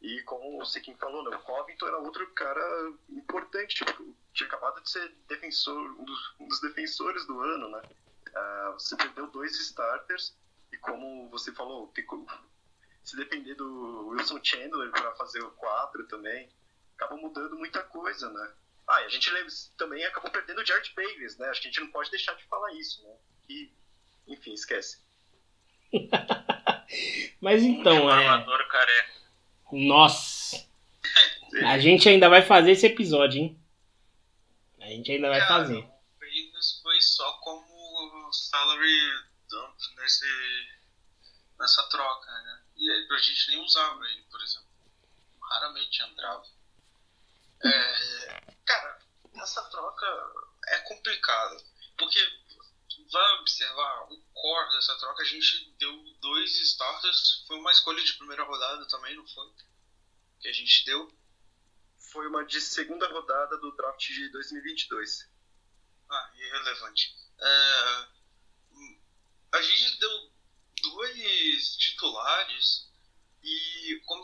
E como o Sequim falou, né, o Covington era outro cara importante, tipo, tinha acabado de ser defensor, um dos, um dos defensores do ano, né? Ah, você perdeu dois starters e como você falou, tem se depender do Wilson Chandler para fazer o 4 também, acaba mudando muita coisa, né? Ah, e a gente também acabou perdendo o Jared Davis, né? Acho que a gente não pode deixar de falar isso, né? E, enfim, esquece. [LAUGHS] Mas então, é. Armador careca. Nossa! A gente ainda vai fazer esse episódio, hein? A gente ainda vai fazer. O Ravens foi só como salary dump nesse, nessa troca, né? E aí, a gente nem usava ele, por exemplo. Raramente entrava. É, cara, essa troca é complicada. Porque, vai observar, o core dessa troca, a gente deu dois starters. Foi uma escolha de primeira rodada também, não foi? Que a gente deu. Foi uma de segunda rodada do draft de 2022. Ah, irrelevante. É, a gente deu dois titulares e como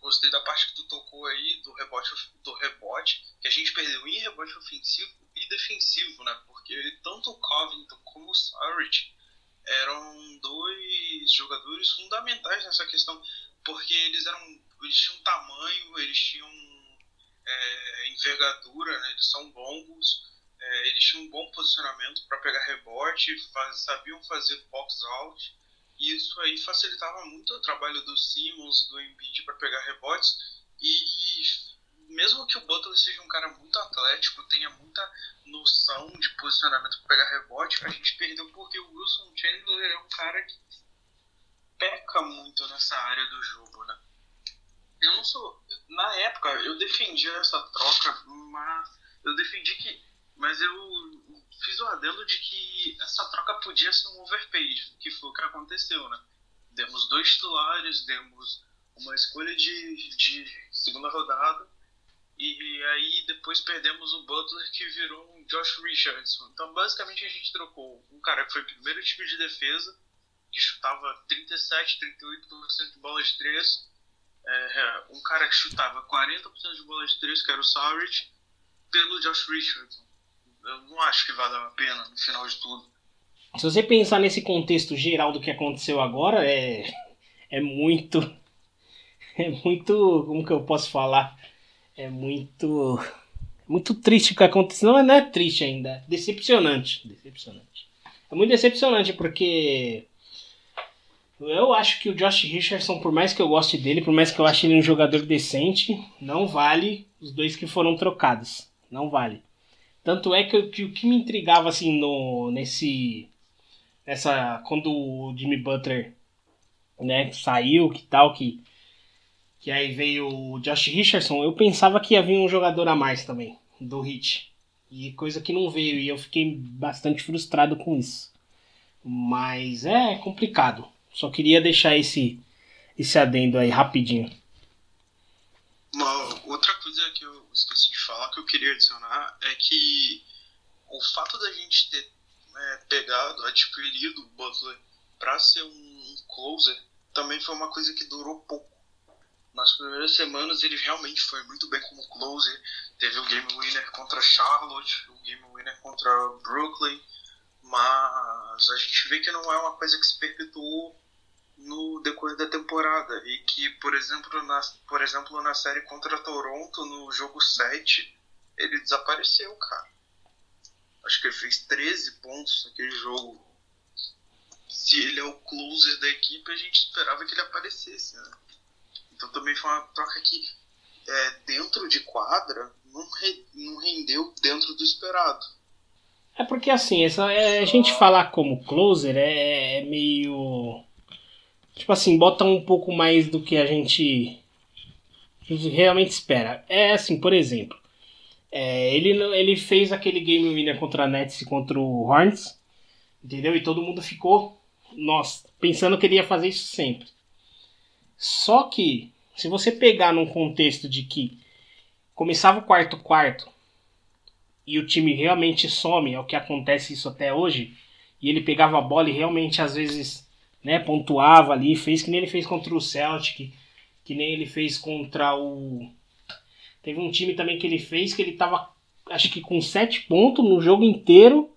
gostei da parte que tu tocou aí do rebote do rebote que a gente perdeu em rebote ofensivo e defensivo, né? Porque tanto o Covington como o Sarich eram dois jogadores fundamentais nessa questão, porque eles eram eles tinham tamanho, eles tinham é, envergadura, né? eles são longos, é, eles tinham um bom posicionamento para pegar rebote, faz- sabiam fazer box out, e isso aí facilitava muito o trabalho do Simmons e do Embiid para pegar rebotes. E mesmo que o Butler seja um cara muito atlético, tenha muita noção de posicionamento para pegar rebote, a gente perdeu porque o Wilson Chandler é um cara que peca muito nessa área do jogo, né? Eu não sou. Na época, eu defendi essa troca, mas eu defendi que. Mas eu fiz o adendo de que essa troca podia ser um overpaid, que foi o que aconteceu, né? Demos dois titulares, demos uma escolha de, de segunda rodada, e aí depois perdemos o Butler, que virou um Josh Richardson. Então, basicamente, a gente trocou um cara que foi primeiro time de defesa, que chutava 37, 38% de bola de 3, é, um cara que chutava 40% de bola de 3, que era o Saurich, pelo Josh Richardson. Eu não acho que vale a pena no final de tudo. Se você pensar nesse contexto geral do que aconteceu agora, é, é muito. [LAUGHS] É muito. Como que eu posso falar? É muito. Muito triste o que aconteceu. Não, não é triste ainda. é Decepcionante. Decepcionante. É muito decepcionante porque. Eu acho que o Josh Richardson, por mais que eu goste dele, por mais que eu ache ele um jogador decente, não vale os dois que foram trocados. Não vale. Tanto é que, que o que me intrigava assim no nesse nessa quando o Jimmy Butler né, saiu, que tal que que aí veio o Josh Richardson, eu pensava que ia vir um jogador a mais também do Heat. E coisa que não veio e eu fiquei bastante frustrado com isso. Mas é complicado. Só queria deixar esse esse adendo aí rapidinho. Uma outra coisa que eu esqueci de falar que eu queria adicionar é que o fato da gente ter é, pegado, adquirido o Butler para ser um closer também foi uma coisa que durou pouco. Nas primeiras semanas ele realmente foi muito bem como closer. Teve o game winner contra Charlotte, o game winner contra Brooklyn, mas a gente vê que não é uma coisa que se perpetuou no decorrer da temporada e que, por exemplo, na, por exemplo, na série contra Toronto, no jogo 7, ele desapareceu, cara. Acho que ele fez 13 pontos naquele jogo se ele é o closer da equipe, a gente esperava que ele aparecesse, né? Então também foi uma troca que é, dentro de quadra não, re- não rendeu dentro do esperado. É porque assim, essa, é, a gente falar como closer é, é meio. Tipo assim, bota um pouco mais do que a gente realmente espera. É assim, por exemplo, é, ele, ele fez aquele game winner contra a Nets e contra o Hornets, entendeu? E todo mundo ficou, nossa, pensando que ele ia fazer isso sempre. Só que, se você pegar num contexto de que começava o quarto quarto e o time realmente some, é o que acontece isso até hoje, e ele pegava a bola e realmente às vezes né, pontuava ali, fez que nem ele fez contra o Celtic, que nem ele fez contra o. Teve um time também que ele fez que ele tava, acho que com 7 pontos no jogo inteiro,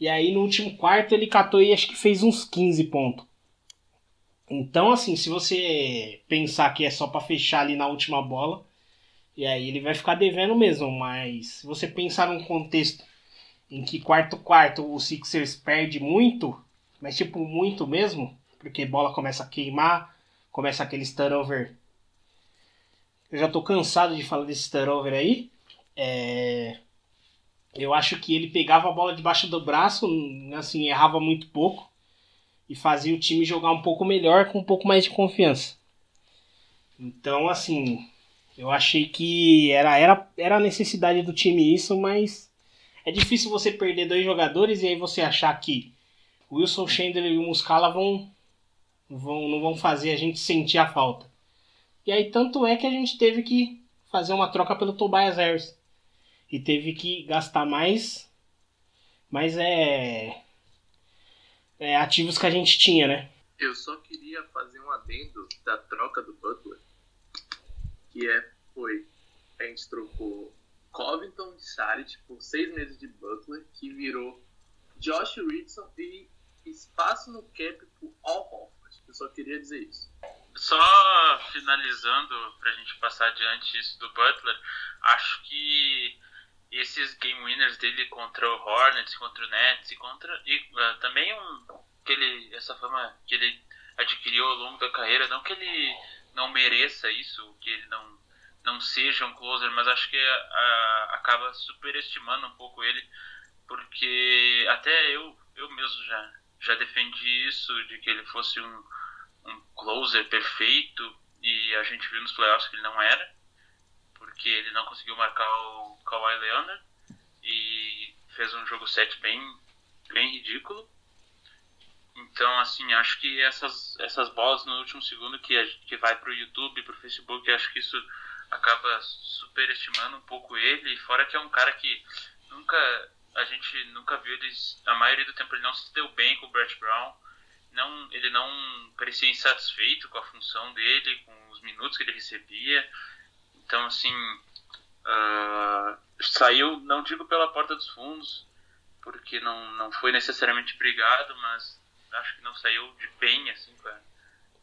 e aí no último quarto ele catou e acho que fez uns 15 pontos. Então, assim, se você pensar que é só pra fechar ali na última bola, e aí ele vai ficar devendo mesmo, mas se você pensar num contexto em que quarto quarto o Sixers perde muito, mas tipo muito mesmo, porque bola começa a queimar, começa aquele turnover. Eu já tô cansado de falar desse turnover aí. É... Eu acho que ele pegava a bola debaixo do braço, assim, errava muito pouco e fazia o time jogar um pouco melhor com um pouco mais de confiança. Então, assim, eu achei que era, era, era a necessidade do time isso, mas é difícil você perder dois jogadores e aí você achar que o Wilson Chandler e o Muscala vão, vão não vão fazer a gente sentir a falta. E aí tanto é que a gente teve que fazer uma troca pelo Tobias Harris e teve que gastar mais mais é, é ativos que a gente tinha, né? Eu só queria fazer um adendo da troca do Butler. Que é, foi, a gente trocou Covington e Saric por seis meses de Butler, que virou Josh Richardson e espaço no cap pro Al Horford. Eu só queria dizer isso. Só finalizando, pra gente passar adiante isso do Butler, acho que esses game winners dele contra o Hornets, contra o Nets e contra. E uh, também um, que ele, essa fama que ele adquiriu ao longo da carreira, não que ele não mereça isso, que ele não, não seja um closer, mas acho que uh, acaba superestimando um pouco ele, porque até eu, eu mesmo já, já defendi isso, de que ele fosse um, um closer perfeito, e a gente viu nos playoffs que ele não era porque ele não conseguiu marcar o Kawhi Leonard e fez um jogo 7 bem, bem ridículo. Então, assim, acho que essas, essas bolas no último segundo que, que vai pro YouTube, pro Facebook, acho que isso acaba superestimando um pouco ele. Fora que é um cara que nunca a gente nunca viu ele, a maioria do tempo ele não se deu bem com o Brett Brown. Não, ele não parecia insatisfeito com a função dele, com os minutos que ele recebia. Então, assim, uh, saiu, não digo pela porta dos fundos, porque não, não foi necessariamente brigado, mas acho que não saiu de bem, assim, com a,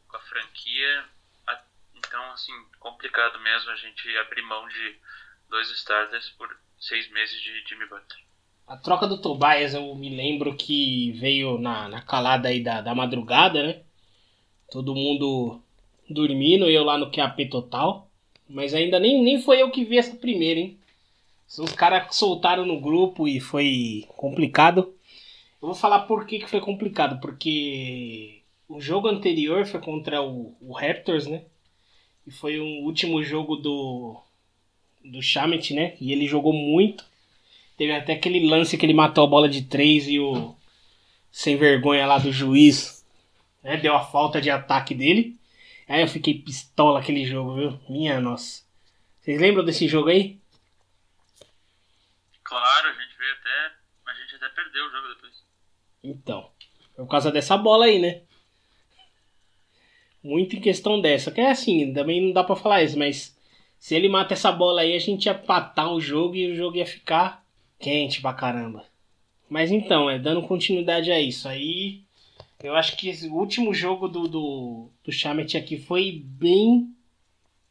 com a franquia. Então, assim, complicado mesmo a gente abrir mão de dois starters por seis meses de Jimmy Butler. A troca do Tobias, eu me lembro que veio na, na calada aí da, da madrugada, né? Todo mundo dormindo, eu lá no QAP total. Mas ainda nem, nem foi eu que vi essa primeira, hein? Os caras soltaram no grupo e foi complicado. Eu vou falar por que, que foi complicado. Porque o jogo anterior foi contra o, o Raptors, né? E foi o último jogo do, do Shamet, né? E ele jogou muito. Teve até aquele lance que ele matou a bola de três e o sem vergonha lá do juiz né? deu a falta de ataque dele. Aí eu fiquei pistola aquele jogo, viu? Minha nossa. Vocês lembram desse jogo aí? Claro, a gente veio até. A gente até perdeu o jogo depois. Então. Por causa dessa bola aí, né? Muito em questão dessa. Que é assim, também não dá pra falar isso, mas se ele mata essa bola aí, a gente ia patar o jogo e o jogo ia ficar quente pra caramba. Mas então, é dando continuidade a isso. Aí eu acho que esse último jogo do, do, do Chamet aqui foi bem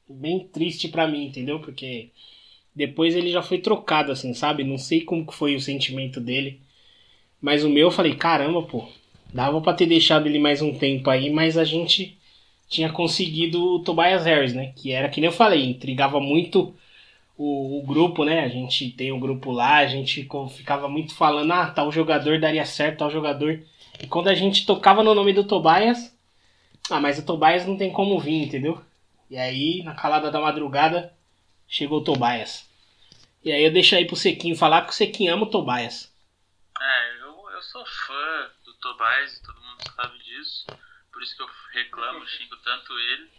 bem triste pra mim, entendeu? Porque depois ele já foi trocado, assim, sabe? Não sei como que foi o sentimento dele. Mas o meu eu falei, caramba, pô, Dava pra ter deixado ele mais um tempo aí, mas a gente tinha conseguido o Tobias Harris, né? Que era, que nem eu falei, intrigava muito o, o grupo, né? A gente tem um grupo lá, a gente ficava muito falando, ah, tal jogador daria certo, tal jogador. E quando a gente tocava no nome do Tobias, ah, mas o Tobias não tem como vir, entendeu? E aí, na calada da madrugada, chegou o Tobias. E aí eu deixo aí pro Sequinho falar, que o Sequinho ama o Tobias. É, eu, eu sou fã do Tobias e todo mundo sabe disso. Por isso que eu reclamo, [LAUGHS] xingo tanto ele.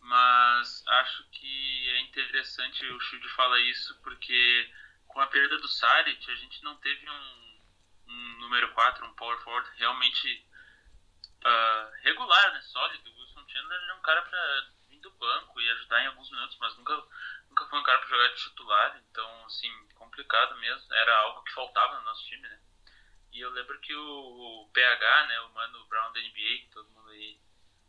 Mas acho que é interessante o Shude falar isso, porque com a perda do Saric, a gente não teve um, um número 4, um power forward realmente ah, regular, né? Sólido. O Wilson Chandler era um cara pra vir do banco e ajudar em alguns minutos, mas nunca, nunca foi um cara pra jogar de titular. Então, assim, complicado mesmo. Era algo que faltava no nosso time, né? E eu lembro que o, o PH, né, o Mano Brown da NBA, que todo mundo aí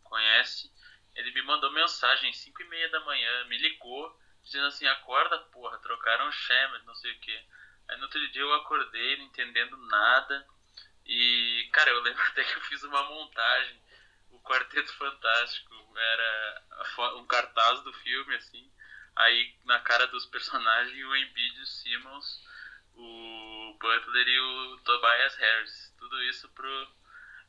conhece, ele me mandou mensagem às 5 e meia da manhã, me ligou, dizendo assim, acorda porra, trocaram o Shemet, não sei o que. Aí no outro dia eu acordei, não entendendo nada, e cara, eu lembro [LAUGHS] até que eu fiz uma montagem, o Quarteto Fantástico, era um cartaz do filme, assim, aí na cara dos personagens o Embiid o Simmons, o Butler e o Tobias Harris. Tudo isso pro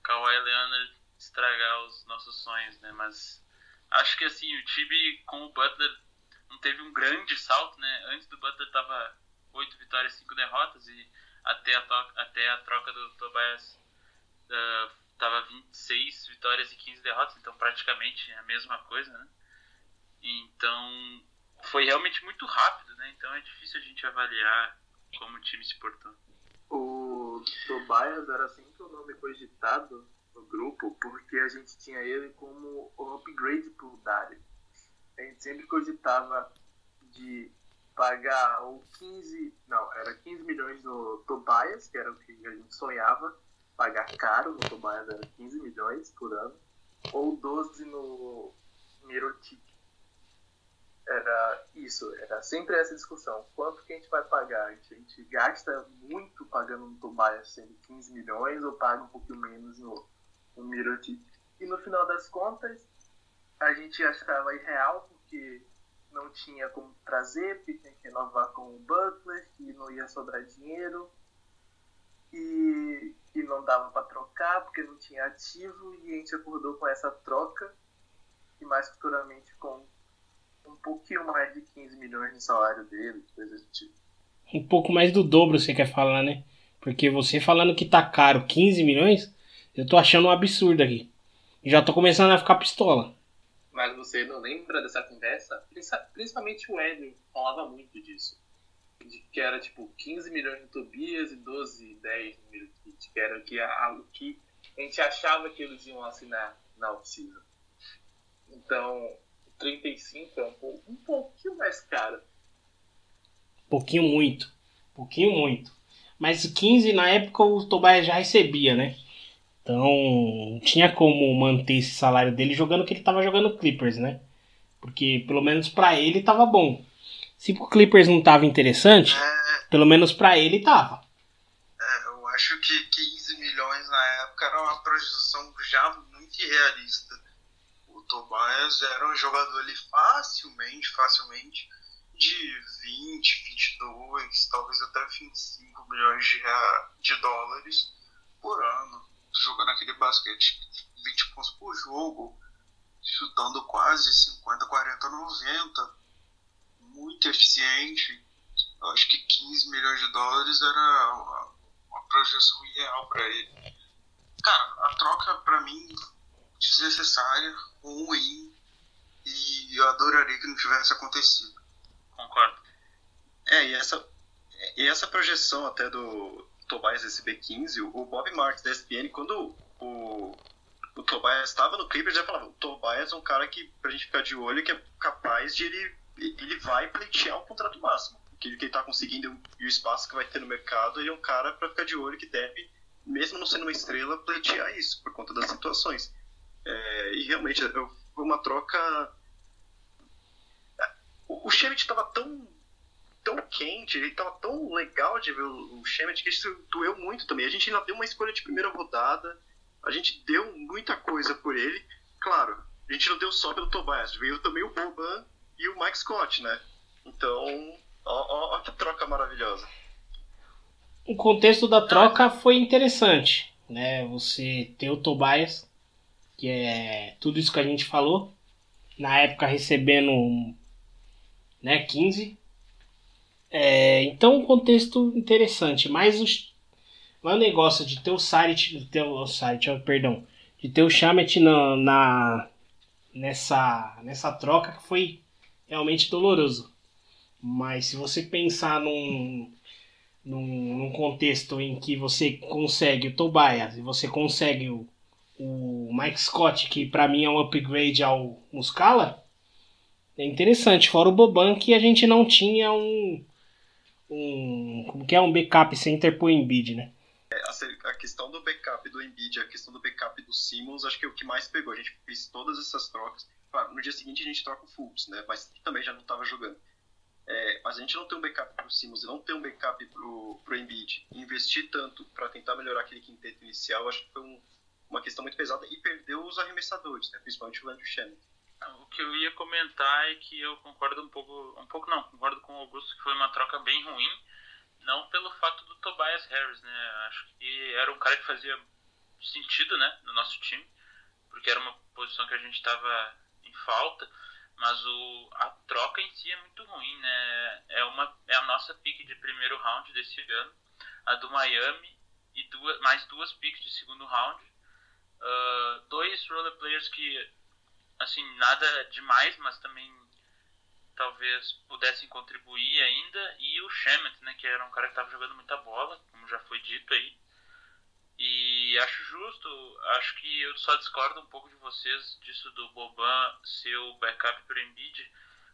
Kawhi Leonard estragar os nossos sonhos, né? Mas acho que assim, o time com o Butler não teve um grande salto, né? Antes do Butler tava 8 vitórias, 5 derrotas e até a, até a troca do Tobias ah, tava 26 vitórias e 15 derrotas, então praticamente a mesma coisa, né? Então foi realmente muito rápido, né? Então é difícil a gente avaliar como o time se portou. O Tobias era sempre o nome cogitado no grupo porque a gente tinha ele como o upgrade pro Dario. A gente sempre cogitava de pagar o 15, não, era 15 milhões no Tobias, que era o que a gente sonhava, pagar caro no Tobias era 15 milhões por ano, ou 12 no Mirotic. Era isso, era sempre essa discussão. Quanto que a gente vai pagar? A gente, gasta muito pagando no Tobias sendo 15 milhões ou paga um pouquinho menos no, no Mirotic. E no final das contas, a gente achava irreal porque não tinha como trazer, porque tinha que renovar com o Butler, que não ia sobrar dinheiro. E, e não dava para trocar porque não tinha ativo e a gente acordou com essa troca e mais futuramente com um pouquinho mais de 15 milhões de salário dele, coisa do tipo. Um pouco mais do dobro você quer falar, né? Porque você falando que tá caro 15 milhões, eu tô achando um absurdo aqui. Já tô começando a ficar pistola. Mas você não lembra dessa conversa? Princi- Principalmente o Hélio falava muito disso. De que era tipo 15 milhões no Tobias e 12, 10 no Mirotic, que era que, a, que a gente achava que eles iam assinar na off-season. Então, 35 é um, pou- um pouquinho mais caro. Pouquinho muito. Pouquinho muito. Mas 15 na época o Tobias já recebia, né? Então não tinha como manter esse salário dele jogando o que ele tava jogando Clippers, né? Porque pelo menos pra ele tava bom. Se pro Clippers não tava interessante, pelo menos pra ele tava. É, eu acho que 15 milhões na época era uma projeção já muito irrealista. O Tobias era um jogador ali facilmente, facilmente de 20, 22, talvez até 25 milhões de, de dólares por ano, jogando aquele basquete 20 pontos por jogo, chutando quase 50, 40, 90, muito eficiente. Eu acho que 15 milhões de dólares era uma, uma projeção irreal para ele. Cara, a troca pra mim desnecessária, ruim, e eu adoraria que não tivesse acontecido. Concordo. É, e essa, e essa projeção até do Tobias SB15, o Bob Marks da ESPN, quando o, o Tobias estava no Clippers, já falava, o Tobias é um cara que, pra gente ficar de olho, que é capaz de ele, ele vai pleitear o contrato máximo. Aquilo que ele tá conseguindo e o espaço que vai ter no mercado, ele é um cara pra ficar de olho que deve, mesmo não sendo uma estrela, pleitear isso, por conta das situações. É, e realmente, foi uma troca... O, o Shemet tava tão tão quente, ele tava tão legal de ver o, o Shemet que isso doeu muito também. A gente ainda deu uma escolha de primeira rodada a gente deu muita coisa por ele. Claro, a gente não deu só pelo Tobias, veio também o Boban e o Mike Scott, né? Então, ó, ó, ó que troca maravilhosa. O contexto da troca foi interessante, né? Você ter o Tobias, que é tudo isso que a gente falou, na época recebendo né, 15. É, então, um contexto interessante, mas mas o negócio de ter o Sarit, de ter o Sarit, ó, perdão, de ter o Chamet na, na nessa nessa troca que foi realmente doloroso. Mas se você pensar num, num, num contexto em que você consegue o Tobias e você consegue o, o Mike Scott, que para mim é um upgrade ao Muscala, é interessante. Fora o Boban, que a gente não tinha um. Um como que é? Um backup center pro Embiid, né? É, a, questão do backup do Embiid, a questão do backup do Simmons, acho que é o que mais pegou. A gente fez todas essas trocas. Claro, no dia seguinte a gente troca o Fultz, né? Mas também já não estava jogando. É, mas a gente não tem um backup pro Simmons e não tem um backup pro, pro Embiid. Investir tanto para tentar melhorar aquele quinteto inicial, acho que foi um, uma questão muito pesada e perdeu os arremessadores, né? principalmente o Landry Shamet. O que eu ia comentar é que eu concordo um pouco, um pouco não, concordo com o Augusto que foi uma troca bem ruim, não pelo fato do Tobias Harris, né? Acho que era um cara que fazia sentido, né, no nosso time, porque era uma posição que a gente estava em falta, mas o, a troca em si é muito ruim, né? É uma é a nossa pick de primeiro round desse ano, a do Miami e duas, mais duas picks de segundo round, uh, dois roller players que assim, nada demais, mas também talvez pudessem contribuir ainda. E o Shemet, né, que era um cara que estava jogando muita bola, como já foi dito aí. E acho justo, acho que eu só discordo um pouco de vocês disso do Boban ser o backup para Embiid,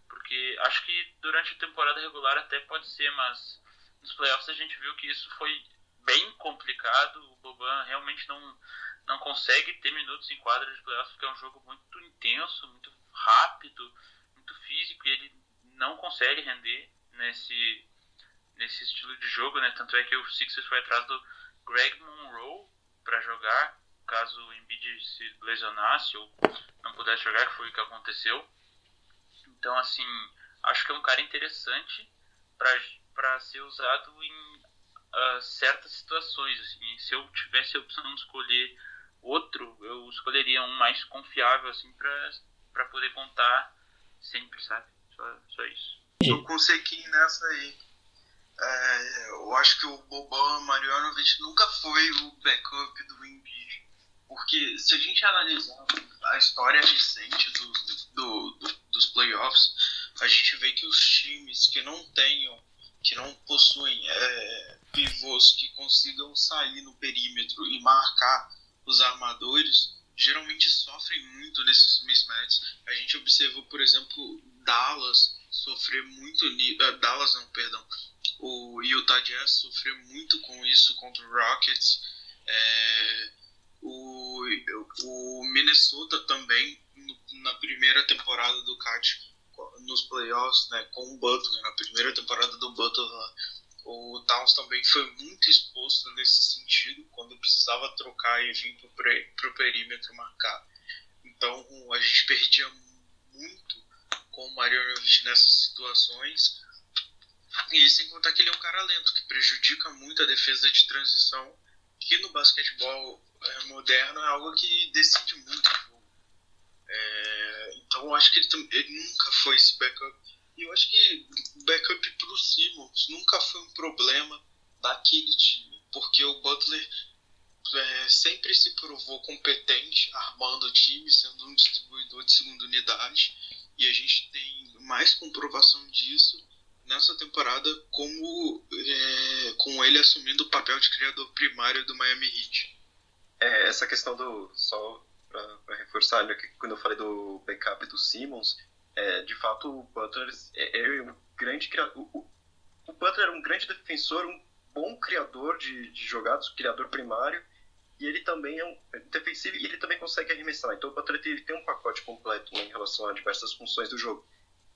porque acho que durante a temporada regular até pode ser, mas nos playoffs a gente viu que isso foi bem complicado. O Boban realmente não não consegue ter minutos em quadra de playoffs porque é um jogo muito intenso, muito rápido, muito físico e ele não consegue render nesse nesse estilo de jogo, né? Tanto é que o Sixers foi atrás do Greg Monroe para jogar, caso o Embiid se lesionasse ou não pudesse jogar, que foi o que aconteceu. Então, assim, acho que é um cara interessante para ser usado em uh, certas situações. Assim. Se eu tivesse a opção de escolher outro, eu escolheria um mais confiável, assim, para poder contar sempre, sabe? Só, só isso. Tô com o Sequinho nessa aí. É, eu acho que o Boban Marjanovic nunca foi o backup do Embiid. Porque se a gente analisar a história recente do, do, do, dos playoffs, a gente vê que os times que não tenham, que não possuem é, pivôs que consigam sair no perímetro e marcar os armadores geralmente sofrem muito nesses mismatches. A gente observou, por exemplo, Dallas sofrer muito, uh, Dallas não, perdão, o Utah Jazz sofrer muito com isso contra o Rockets. É, o, o Minnesota também na primeira temporada do Cat nos playoffs, né, com o Butler, na primeira temporada do Butler o Towns também foi muito exposto nesse sentido, quando precisava trocar e vir para o perímetro marcar. Então a gente perdia muito com o Marjanovic nessas situações. E sem contar que ele é um cara lento, que prejudica muito a defesa de transição, que no basquetebol é, moderno é algo que decide muito o jogo. É, então acho que ele, ele nunca foi esse backup e eu acho que backup pro Simmons nunca foi um problema daquele time, porque o Butler é, sempre se provou competente armando o time, sendo um distribuidor de segunda unidade, e a gente tem mais comprovação disso nessa temporada como é, com ele assumindo o papel de criador primário do Miami Heat. É, essa questão do só para reforçar, quando eu falei do backup do Simmons, é, de fato, o Butler é, é um grande criador. O, o, Butler é um grande defensor, um bom criador de, de jogadas, criador primário, e ele também é um defensivo e ele também consegue arremessar. Então o Butler ele tem um pacote completo né, em relação a diversas funções do jogo.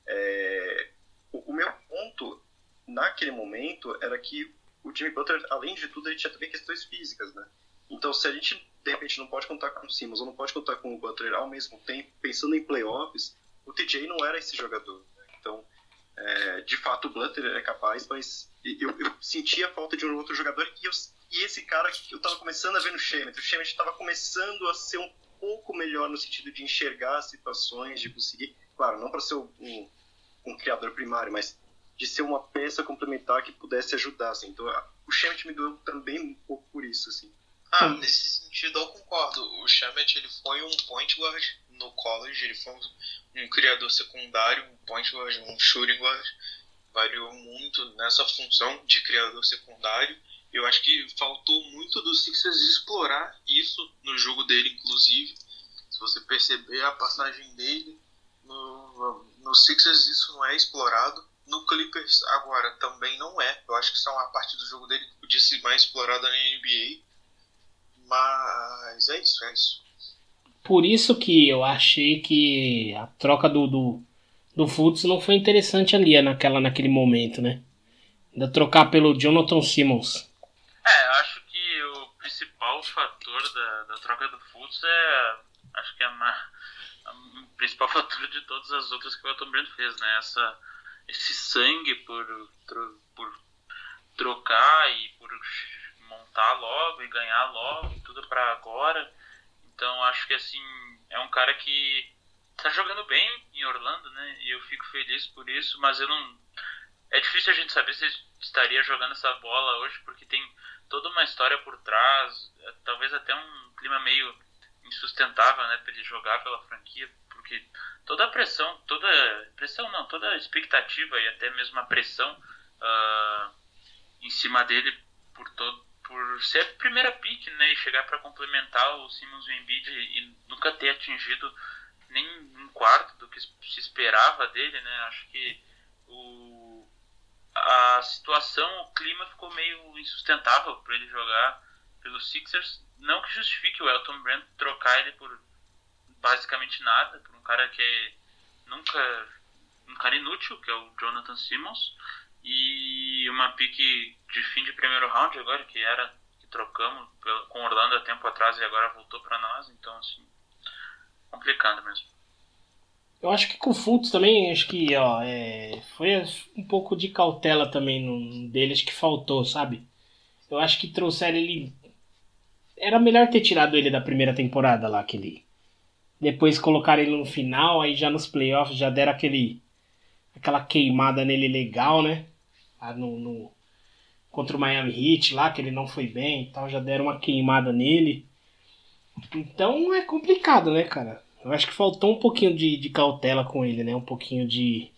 É, o, o, meu ponto naquele momento era que o time Butler, além de tudo, ele tinha também questões físicas, né? Então se a gente de repente não pode contar com o Simmons ou não pode contar com o Butler ao mesmo tempo, pensando em playoffs, o TJ não era esse jogador. Então, é, de fato, o Butler é capaz, mas eu, eu sentia a falta de um outro jogador e, eu, e esse cara que eu estava começando a ver no Shemet, o Shemet estava começando a ser um pouco melhor no sentido de enxergar situações, de conseguir, claro, não para ser um, um criador primário, mas de ser uma peça complementar que pudesse ajudar. Assim. Então, o Shemet me doeu também um pouco por isso. Assim. Ah, nesse sentido eu concordo. O Shemet ele foi um point guard no college, ele foi um, um criador secundário, um point guard, um shooting guard. Variou muito nessa função de criador secundário. Eu acho que faltou muito do Sixers explorar isso no jogo dele, inclusive. Se você perceber a passagem dele no, no Sixers, isso não é explorado. No Clippers, agora, também não é. Eu acho que isso é uma parte do jogo dele que podia ser mais explorada na NBA. Mas é isso, é isso. Por isso que eu achei que a troca do, do, do Fultz não foi interessante ali naquela, naquele momento, né? Ainda trocar pelo Jonathan Simmons. É, eu acho que o principal fator da, da troca do Fultz é. Acho que é o principal [LAUGHS] fator de todas as outras que o Elton Brand fez, né? Essa, esse sangue por, por trocar e por montar logo e ganhar logo e tudo para agora. Então acho que assim é um cara que tá jogando bem em Orlando, né? E eu fico feliz por isso, mas eu não é difícil a gente saber se estaria jogando essa bola hoje porque tem toda uma história por trás, talvez até um clima meio insustentável, né, para ele jogar pela franquia, porque toda a pressão, toda pressão não, toda a expectativa e até mesmo a pressão uh, em cima dele por todo por ser a primeira pick, né, e chegar para complementar o Simmons e o Embiid e nunca ter atingido nem um quarto do que se esperava dele, né? Acho que o a situação, o clima ficou meio insustentável para ele jogar pelos Sixers. Não que justifique o Elton Brand trocar ele por basicamente nada, por um cara que é nunca um cara inútil, que é o Jonathan Simmons, e uma pique de fim de primeiro round agora, que era que trocamos pelo, com Orlando há tempo atrás e agora voltou para nós, então assim, complicado mesmo. Eu acho que com o Fultz também, acho que ó, é, foi um pouco de cautela também no, dele, acho que faltou, sabe? Eu acho que trouxeram ele. Era melhor ter tirado ele da primeira temporada lá, aquele. Depois colocaram ele no final, aí já nos playoffs já deram aquele. aquela queimada nele legal, né? Lá no, no, contra o Miami Heat lá, que ele não foi bem e tal, já deram uma queimada nele. Então é complicado, né, cara? Eu acho que faltou um pouquinho de, de cautela com ele, né? Um pouquinho de.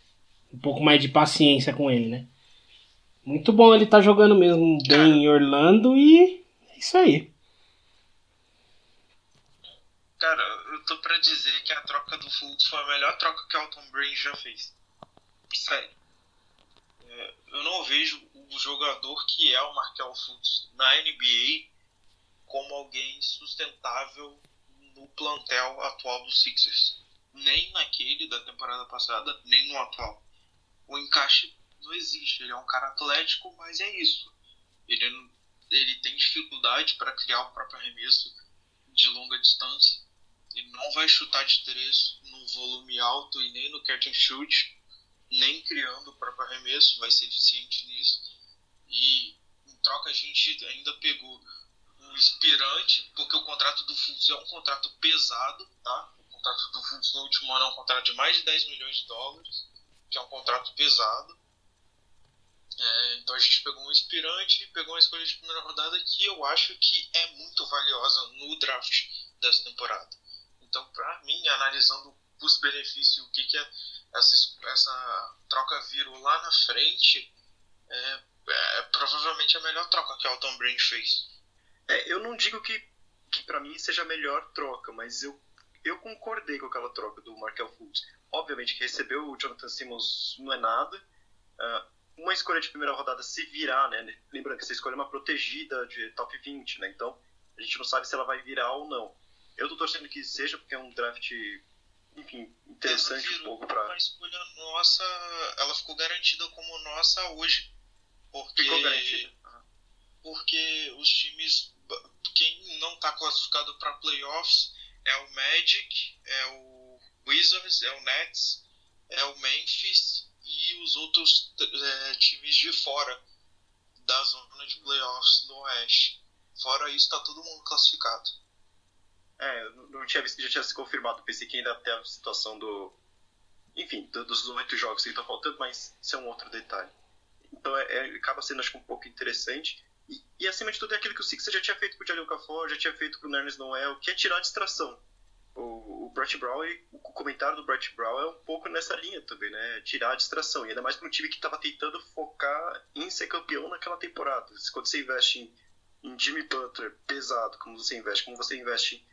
Um pouco mais de paciência com ele, né? Muito bom ele tá jogando mesmo bem em Orlando e é isso aí. Cara, eu tô pra dizer que a troca do Fultz foi a melhor troca que o Alton Brand já fez. Sério. É, eu não vejo o jogador que é o Markel Fultz na NBA como alguém sustentável no plantel atual do Sixers. Nem naquele da temporada passada, nem no atual. O encaixe não existe. Ele é um cara atlético, mas é isso. Ele, ele tem dificuldade para criar o próprio arremesso de longa distância. Ele não vai chutar de três no volume alto e nem no catch and shoot, nem criando o próprio arremesso, vai ser eficiente nisso. E em troca a gente ainda pegou um inspirante, porque o contrato do Fultz é um contrato pesado, tá? O contrato do Fultz no último ano é um contrato de mais de 10 milhões de dólares, que é um contrato pesado. É, então a gente pegou um inspirante, pegou uma escolha de primeira rodada que eu acho que é muito valiosa no draft dessa temporada. Então, para mim, analisando custo-benefício, o que, que é essa, essa troca virou lá na frente, é, é provavelmente a melhor troca que o Alton Brand fez. É, eu não digo que, que para mim seja a melhor troca, mas eu, eu concordei com aquela troca do Markel Fultz. Obviamente que recebeu o Jonathan Simmons não é nada. Uh, uma escolha de primeira rodada se virar, né? Lembrando que essa escolha é uma protegida de top 20, né? Então a gente não sabe se ela vai virar ou não. Eu tô torcendo que seja, porque é um draft, enfim, interessante um pouco pra. Uma escolha nossa, ela ficou garantida como nossa hoje. Porque, Ficou garantida? porque os times quem não está classificado para playoffs é o Magic, é o Wizards, é o Nets, é o Memphis e os outros é, times de fora da zona de playoffs do Oeste. Fora isso, está todo mundo classificado. É, não tinha visto que já tinha se confirmado. Pensei que ainda tem a situação do. Enfim, do- dos oito jogos que estão faltando, mas isso é um outro detalhe. Então é, é- acaba sendo, acho que, um pouco interessante. E, e, acima de tudo, é aquilo que o Sixer já tinha feito com o Jaleel Okafor, já tinha feito com o Nernes Noel, que é tirar a distração. O, o Brett Brown, e o comentário do Brett Brown é um pouco nessa linha também, né? Tirar a distração. E ainda mais para um time que estava tentando focar em ser campeão naquela temporada. Quando você investe em, em Jimmy Butler pesado, como você investe, como você investe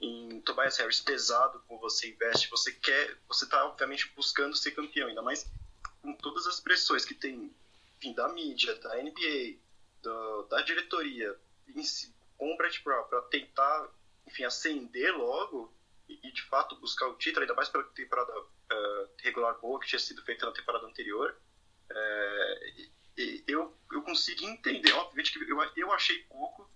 em Tobias Harris pesado, como você investe, você quer, você está obviamente buscando ser campeão, ainda mais com todas as pressões que tem, enfim, da mídia, da NBA, do- da diretoria, em si, com o Brett Brown, para tentar, enfim, ascender logo e, e, de fato buscar o título, ainda mais pela temporada eh, regular boa que tinha sido feita na temporada anterior. e- e eu, eu consigo entender, obviamente que eu, eu achei pouco,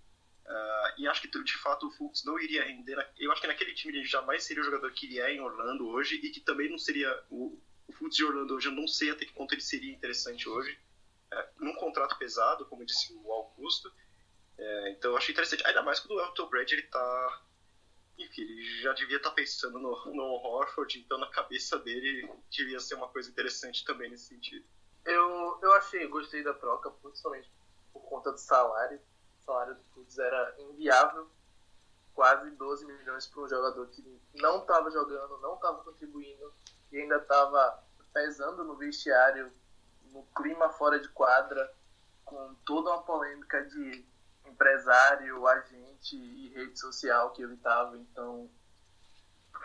ah, e acho que de fato o Fultz não iria render. Eu acho que naquele time ele jamais seria o jogador que ele é em Orlando hoje e que também não seria. O, o Fultz de Orlando hoje eu não sei até que ponto ele seria interessante hoje. é, num contrato pesado, como disse o Augusto. É, então eu achei interessante. Ainda mais quando o Elton Brad ele tá. Enfim, ele já devia estar pensando no, no Horford, então na cabeça dele devia ser uma coisa interessante também nesse sentido. Eu, eu achei, gostei da troca, principalmente por conta do salário. Salário do Fultz era inviável. Quase 12 milhões para um jogador que não estava jogando, não estava contribuindo e ainda estava pesando no vestiário, no clima fora de quadra, com toda uma polêmica de empresário, agente e rede social que ele estava. Então,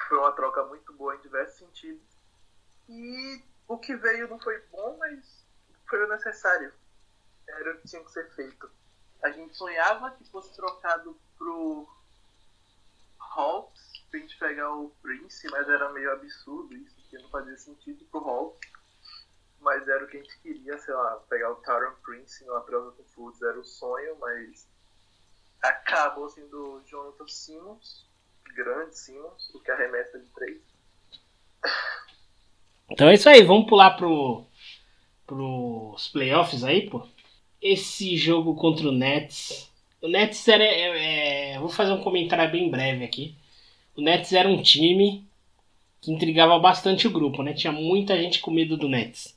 foi uma troca muito boa em diversos sentidos. E o que veio não foi bom, mas foi o necessário. Era o que tinha que ser feito. A gente sonhava que fosse trocado pro Hawks pra gente pegar o Prince, mas era meio absurdo isso, porque não fazia sentido pro Hawks. Mas era o que a gente queria, sei lá, pegar o Taron Prince numa troca com Fultz era o sonho, mas acabou sendo o Jonathan Simmons, grande Simmons, o que arremessa de três. Então é isso aí, vamos pular pro, pros playoffs aí, pô. Esse jogo contra o Nets. O Nets era. é, é, vou fazer um comentário bem breve aqui. O Nets era um time que intrigava bastante o grupo, né? Tinha muita gente com medo do Nets.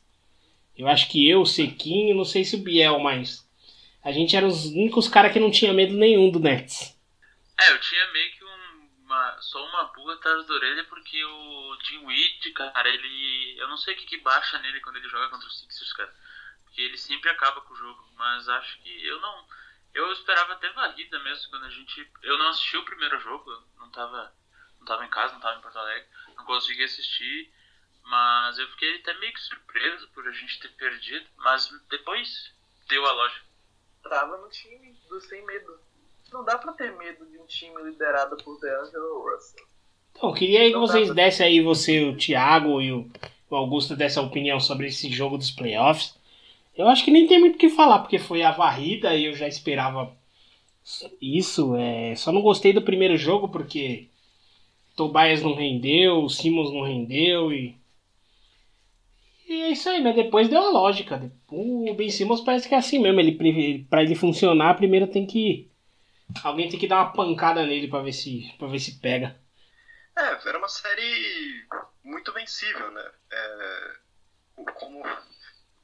Eu acho que eu, o Sequinho, não sei se o Biel, mas. A gente era os únicos caras que não tinha medo nenhum do Nets. É, eu tinha meio que um- uma, só uma pulga atrás da orelha porque o Jim Weed, cara, ele. Eu não sei o que, que baixa nele quando ele joga contra os Sixers, cara. Porque ele sempre acaba com o jogo. Mas acho que eu não. Eu esperava até varrida mesmo quando a gente. Eu não assisti o primeiro jogo, não tava. Não tava em casa, não tava em Porto Alegre, não consegui assistir. Mas eu fiquei até meio que surpreso por a gente ter perdido. Mas depois deu a lógica. Tava no time do sem medo. Não dá pra ter medo de um time liderado por DeAngelo Russell. Então, eu queria aí que vocês dessem aí, você, o Thiago e o, o Augusto, dessa opinião sobre esse jogo dos playoffs. Eu acho que nem tem muito o que falar, porque foi a varrida e eu já esperava isso. É, só não gostei do primeiro jogo porque Tobias não rendeu, o Simmons não rendeu e. E é isso aí, mas depois deu a lógica. O Ben Simmons parece que é assim mesmo. Ele, pra ele funcionar, primeiro tem que. Alguém tem que dar uma pancada nele pra ver se, pra ver se pega. É, era uma série muito vencível, né? É, como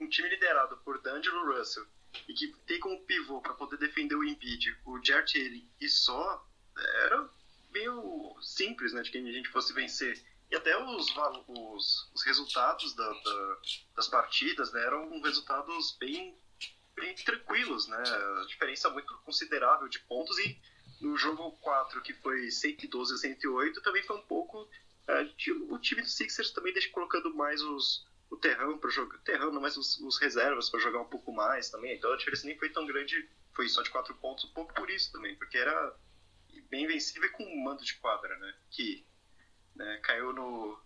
um time liderado por D'Angelo Russell e que tem como pivô para poder defender o Embiid, o Jarrett Allen e só, era meio simples, né, de que a gente fosse vencer. E até os, os, os resultados da- da- das partidas né, eram resultados bem, bem tranquilos, né? Diferença muito considerável de pontos e no jogo 4, que foi 112 a 108, também foi um pouco. é, o time do Sixers também deixa colocando mais os, o terrão para jogar. Terrão, não, mas os, os reservas para jogar um pouco mais também. Então a diferença nem foi tão grande, foi só de 4 pontos, um pouco por isso também, porque era bem vencível com um mando de quadra, né? Que né, caiu no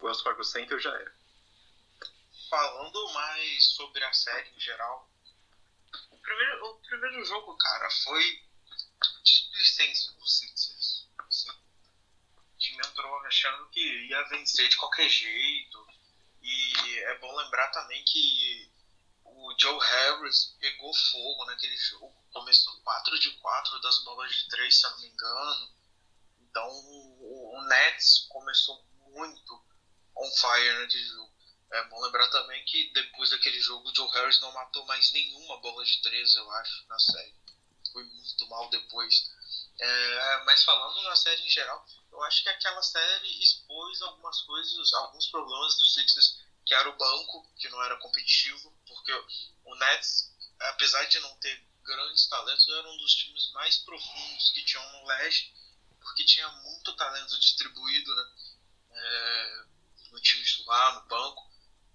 Wells Fargo Center já era. Falando mais sobre a série em geral, o primeiro, o primeiro jogo, cara, foi displicência do Sixers. Assim, o time entrou achando que ia vencer de qualquer jeito. E é bom lembrar também que o Joe Harris pegou fogo naquele jogo. Começou 4 de 4 das bolas de 3, se eu não me engano. Então o, o Nets começou muito on fire naquele jogo. É bom lembrar também que depois daquele jogo o Joe Harris não matou mais nenhuma bola de 3, eu acho, na série. Foi muito mal depois. É, mas falando na série em geral, eu acho que aquela série expôs algumas coisas, alguns problemas do Sixers, que era o banco, que não era competitivo, porque o Nets, apesar de não ter grandes talentos, era um dos times mais profundos que tinham no leste, porque tinha muito talento distribuído né, é, no time titular, no banco.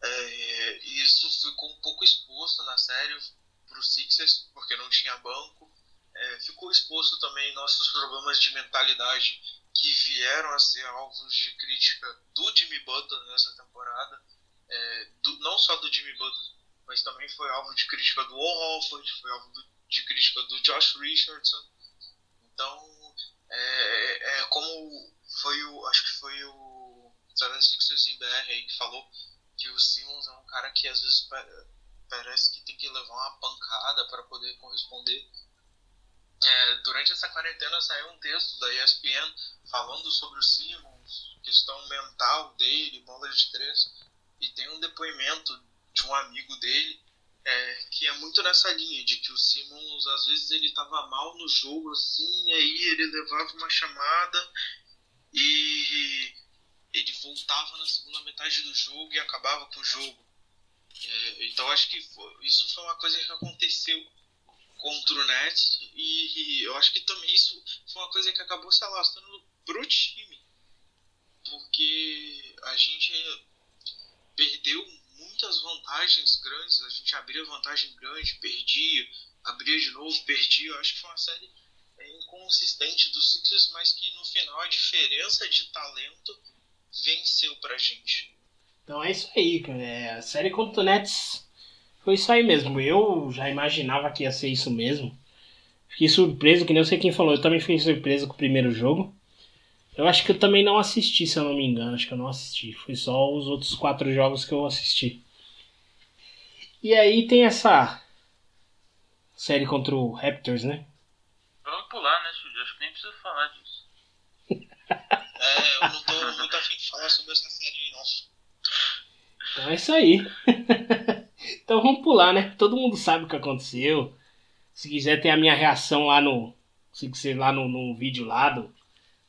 É, e isso ficou um pouco exposto na série para os Sixers, porque não tinha banco. É, ficou exposto também nossos problemas de mentalidade que vieram a ser alvos de crítica do Jimmy Butler nessa temporada. É, do, não só do Jimmy Butler, mas também foi alvo de crítica do Al foi alvo do, de crítica do Josh Richardson. Então, é, é como foi o, acho que foi o 76ers em BR aí que falou que o Simmons é um cara que às vezes parece que tem que levar uma pancada para poder corresponder. É, durante essa quarentena saiu um texto da ESPN falando sobre o Simmons, questão mental dele, bola de três, e tem um depoimento de um amigo dele é, que é muito nessa linha de que o Simmons às vezes ele estava mal no jogo assim, aí ele levava uma chamada e ele voltava na segunda metade do jogo e acabava com o jogo. É, então acho que foi, isso foi uma coisa que aconteceu contra o Nets e, eu acho que também isso foi uma coisa que acabou se alastrando pro time. Porque a gente perdeu muitas vantagens grandes, a gente abria vantagem grande, perdia, abria de novo, [LAUGHS] perdia. Eu acho que foi uma série inconsistente do Sixers, mas que no final a diferença de talento venceu pra gente. Então é isso aí, cara. É, a série contra o Nets foi isso aí mesmo. Eu já imaginava que ia ser isso mesmo. Fiquei surpreso, que nem eu sei quem falou. Eu também fiquei surpreso com o primeiro jogo. Eu acho que eu também não assisti, se eu não me engano. Acho que eu não assisti. Foi só os outros quatro jogos que eu assisti. E aí tem essa série contra o Raptors, né? Vamos pular, né, Chudi? Acho que nem precisa falar disso. [LAUGHS] é, eu não tô muito afim de falar sobre essa série, não. Então é isso aí. [LAUGHS] então vamos pular, né? Todo mundo sabe o que aconteceu. Se quiser ter a minha reação lá no. Se quiser lá no, no vídeo lá do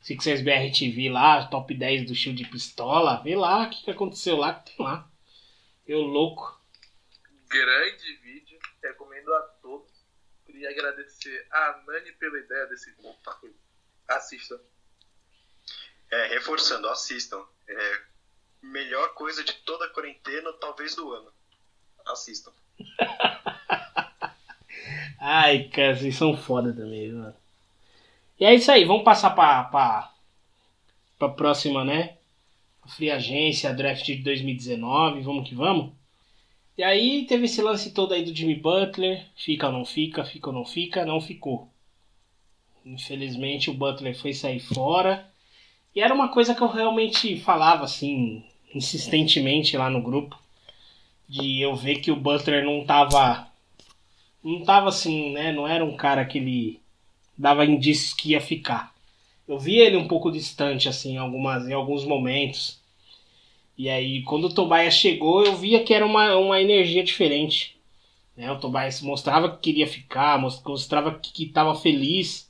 Sixers BR TV lá, top 10 do show de pistola, vê lá o que, que aconteceu lá, que tem lá. Eu louco. Grande vídeo, recomendo a todos. Queria agradecer a Nani pela ideia desse vídeo. Assistam. É, reforçando, assistam. É, melhor coisa de toda a quarentena, talvez do ano. Assistam. [LAUGHS] Ai, cara, vocês são foda também, mano. E é isso aí, vamos passar pra, pra, pra próxima, né? Free Agência, Draft de 2019, vamos que vamos. E aí teve esse lance todo aí do Jimmy Butler, fica ou não fica, fica ou não fica, não ficou. Infelizmente o Butler foi sair fora. E era uma coisa que eu realmente falava assim, insistentemente lá no grupo. De eu ver que o Butler não tava. Não tava assim, né? Não era um cara que ele dava indícios que ia ficar. Eu vi ele um pouco distante, assim, em, algumas, em alguns momentos. E aí, quando o Tobias chegou, eu via que era uma, uma energia diferente. Né? O Tobias mostrava que queria ficar, mostrava que estava feliz.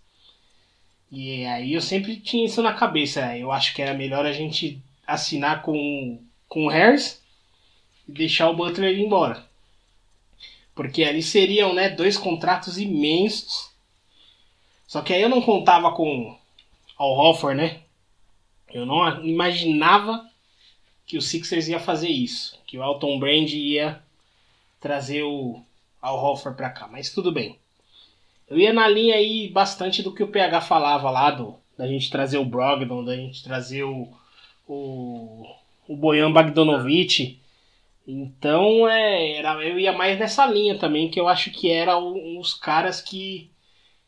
E aí eu sempre tinha isso na cabeça. Eu acho que era melhor a gente assinar com, com o Harris e deixar o Butler ir embora. Porque ali seriam né, dois contratos imensos. Só que aí eu não contava com Al Hofford, né? Eu não imaginava que o Sixers ia fazer isso. Que o Alton Brand ia trazer o Al Hofford pra cá. Mas tudo bem. Eu ia na linha aí bastante do que o PH falava lá, do, da gente trazer o Brogdon, da gente trazer o, o, o Bojan Bogdanovic. Então é, era, eu ia mais nessa linha também, que eu acho que eram os caras que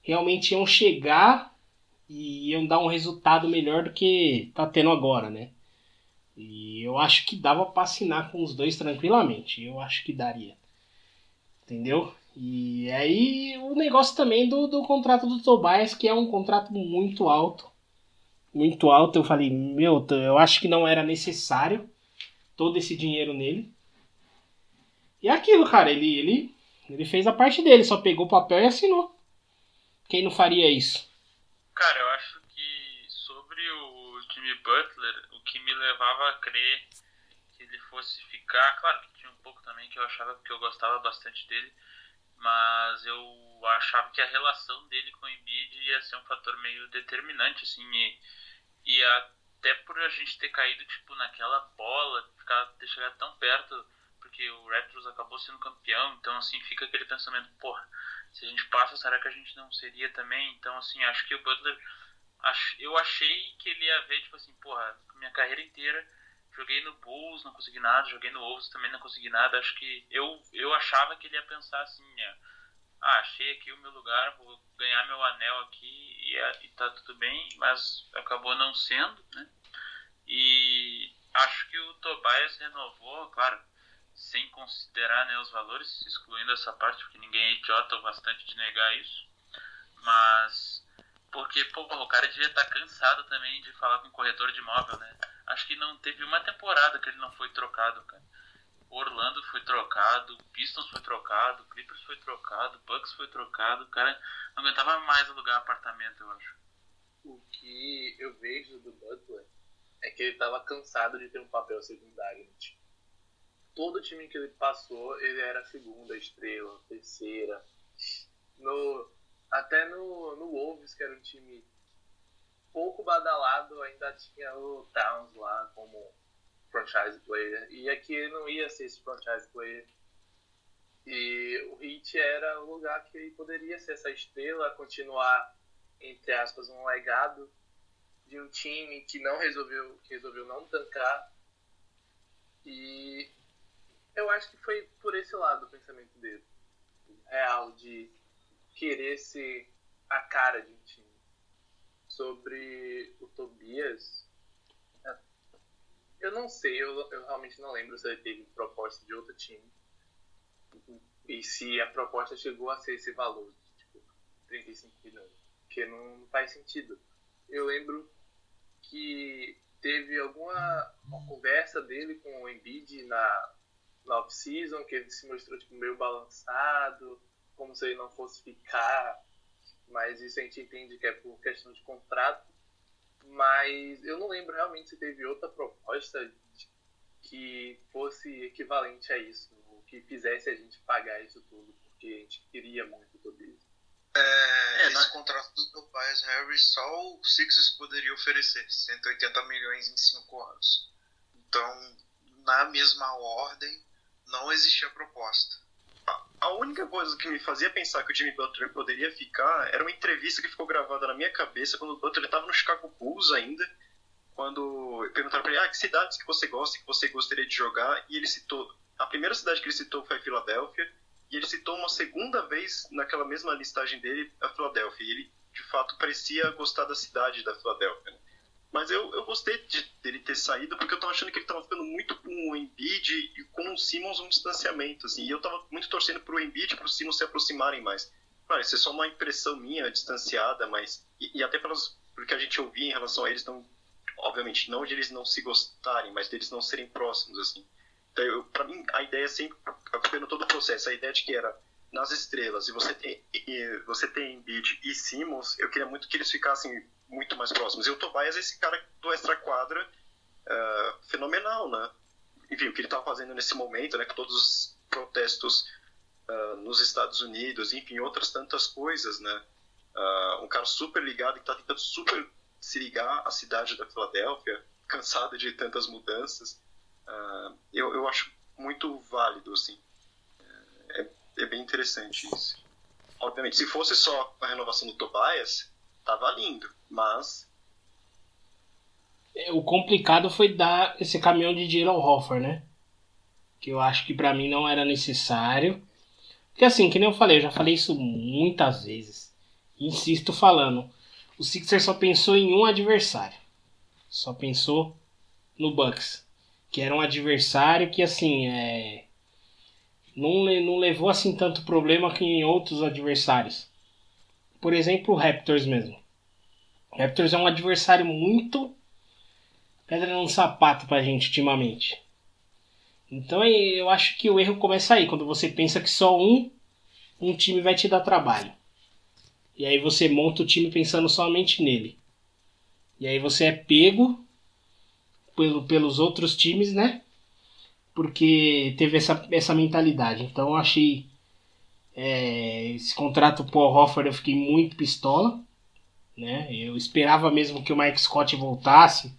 realmente iam chegar e iam dar um resultado melhor do que tá tendo agora, né? E eu acho que dava pra assinar com os dois tranquilamente. Eu acho que daria. Entendeu? E aí o negócio também do, do contrato do Tobias, que é um contrato muito alto. Muito alto. Eu falei, meu, eu acho que não era necessário todo esse dinheiro nele. E é aquilo, cara, ele, ele, ele fez a parte dele, só pegou o papel e assinou. Quem não faria isso? Cara, eu acho que sobre o Jimmy Butler, o que me levava a crer que ele fosse ficar, claro que tinha um pouco também que eu achava que eu gostava bastante dele, mas eu achava que a relação dele com o Embiid ia ser um fator meio determinante, assim, e, e até por a gente ter caído, tipo, naquela bola, ficar, ter chegado tão perto, porque o Raptors acabou sendo campeão, então, assim, fica aquele pensamento, porra, se a gente passa, será que a gente não seria também? Então, assim, acho que o Butler, eu achei que ele ia ver, tipo assim, porra, minha carreira inteira, joguei no Bulls, não consegui nada, joguei no Wolves, também não consegui nada, acho que eu, eu achava que ele ia pensar assim, né? ah, achei aqui o meu lugar, vou ganhar meu anel aqui e, e tá tudo bem, mas acabou não sendo, né? E acho que o Tobias renovou, claro, sem considerar né, os valores, excluindo essa parte, porque ninguém é idiota o bastante de negar isso. Mas, porque, pô, o cara devia estar cansado também de falar com o corretor de imóvel, né? Acho que não teve uma temporada que ele não foi trocado, cara. Orlando foi trocado, Pistons foi trocado, Clippers foi trocado, Bucks foi trocado. O cara não aguentava mais alugar apartamento, eu acho. O que eu vejo do Butler é que ele estava cansado de ter um papel secundário no time. Todo time que ele passou, ele era segunda estrela, terceira. No, até no, no Wolves, que era um time pouco badalado, ainda tinha o Towns lá como franchise player. E aqui ele não ia ser esse franchise player. E o Heat era o lugar que ele poderia ser essa estrela, continuar, entre aspas, um legado de um time que não resolveu, que resolveu não tancar. E eu acho que foi por esse lado o pensamento dele. Real, de querer ser a cara de um time. Sobre o Tobias, eu não sei, eu, eu realmente não lembro se ele teve proposta de outro time. E se a proposta chegou a ser esse valor, tipo, 35 milhões. Porque não faz sentido. Eu lembro que teve alguma conversa dele com o Embiid na, na off-season, que ele se mostrou tipo, meio balançado, como se ele não fosse ficar, mas isso a gente entende que é por questão de contrato. Mas eu não lembro realmente se teve outra proposta que fosse equivalente a isso, que fizesse a gente pagar isso tudo, porque a gente queria muito tudo isso. É, É, esse contrato do Tobias Harris só o Sixers poderia oferecer, 180 milhões em 5 anos. Então, na mesma ordem, não existia proposta. A única coisa que me fazia pensar que o Jimmy Butler poderia ficar era uma entrevista que ficou gravada na minha cabeça quando o Butler estava no Chicago Bulls ainda. Quando perguntaram pra ele, ah, que cidades que você gosta, que você gostaria de jogar, e ele citou. A primeira cidade que ele citou foi a Filadélfia, e ele citou uma segunda vez naquela mesma listagem dele a Filadélfia. E ele, de fato, parecia gostar da cidade da Filadélfia. né? Mas eu, eu gostei de, dele ter saído porque eu tava achando que ele tava ficando muito com o Embiid e com o Simmons um distanciamento, assim. E eu tava muito torcendo pro Embiid e pro Simmons se aproximarem mais. Claro, isso é só uma impressão minha, distanciada, mas... E, e até pelas, pelo que a gente ouvia em relação a eles, não... Obviamente, não de eles não se gostarem, mas deles não serem próximos, assim. Então, pra mim, a ideia sempre, acompanhando todo o processo, a ideia de que era nas estrelas, e você tem, e você tem Embiid e Simmons, eu queria muito que eles ficassem muito mais próximos. E o Tobias é esse cara do extra-quadra ah, fenomenal, né? Enfim, o que ele tá fazendo nesse momento, né? Com todos os protestos ah, nos Estados Unidos, enfim, outras tantas coisas, né? Ah, um cara super ligado que tá tentando super se ligar à cidade da Filadélfia, [LAUGHS] cansado de tantas mudanças. Eu, eu acho muito válido, assim. É, é bem interessante isso. Obviamente, se fosse só a renovação do Tobias, tava lindo, mas É, O complicado foi dar esse caminhão de dinheiro ao Hoffer, né? Que eu acho que pra mim não era necessário. Porque assim, que nem eu falei, eu já falei isso muitas vezes. Insisto falando. o Sixers só pensou em um adversário. Só pensou no Bucks, que era um adversário que assim é não, não levou assim tanto problema que em outros adversários. Por exemplo, o Raptors mesmo. O Raptors é um adversário muito pedra no sapato pra gente ultimamente. Então eu acho que o erro começa aí, quando você pensa que só um, um time vai te dar trabalho. E aí você monta o time pensando somente nele. E aí você é pego pelo, pelos outros times, né? Porque teve essa, essa mentalidade. Então eu achei é, esse contrato Paul Hofford eu fiquei muito pistola. Né? Eu esperava mesmo que o Mike Scott voltasse.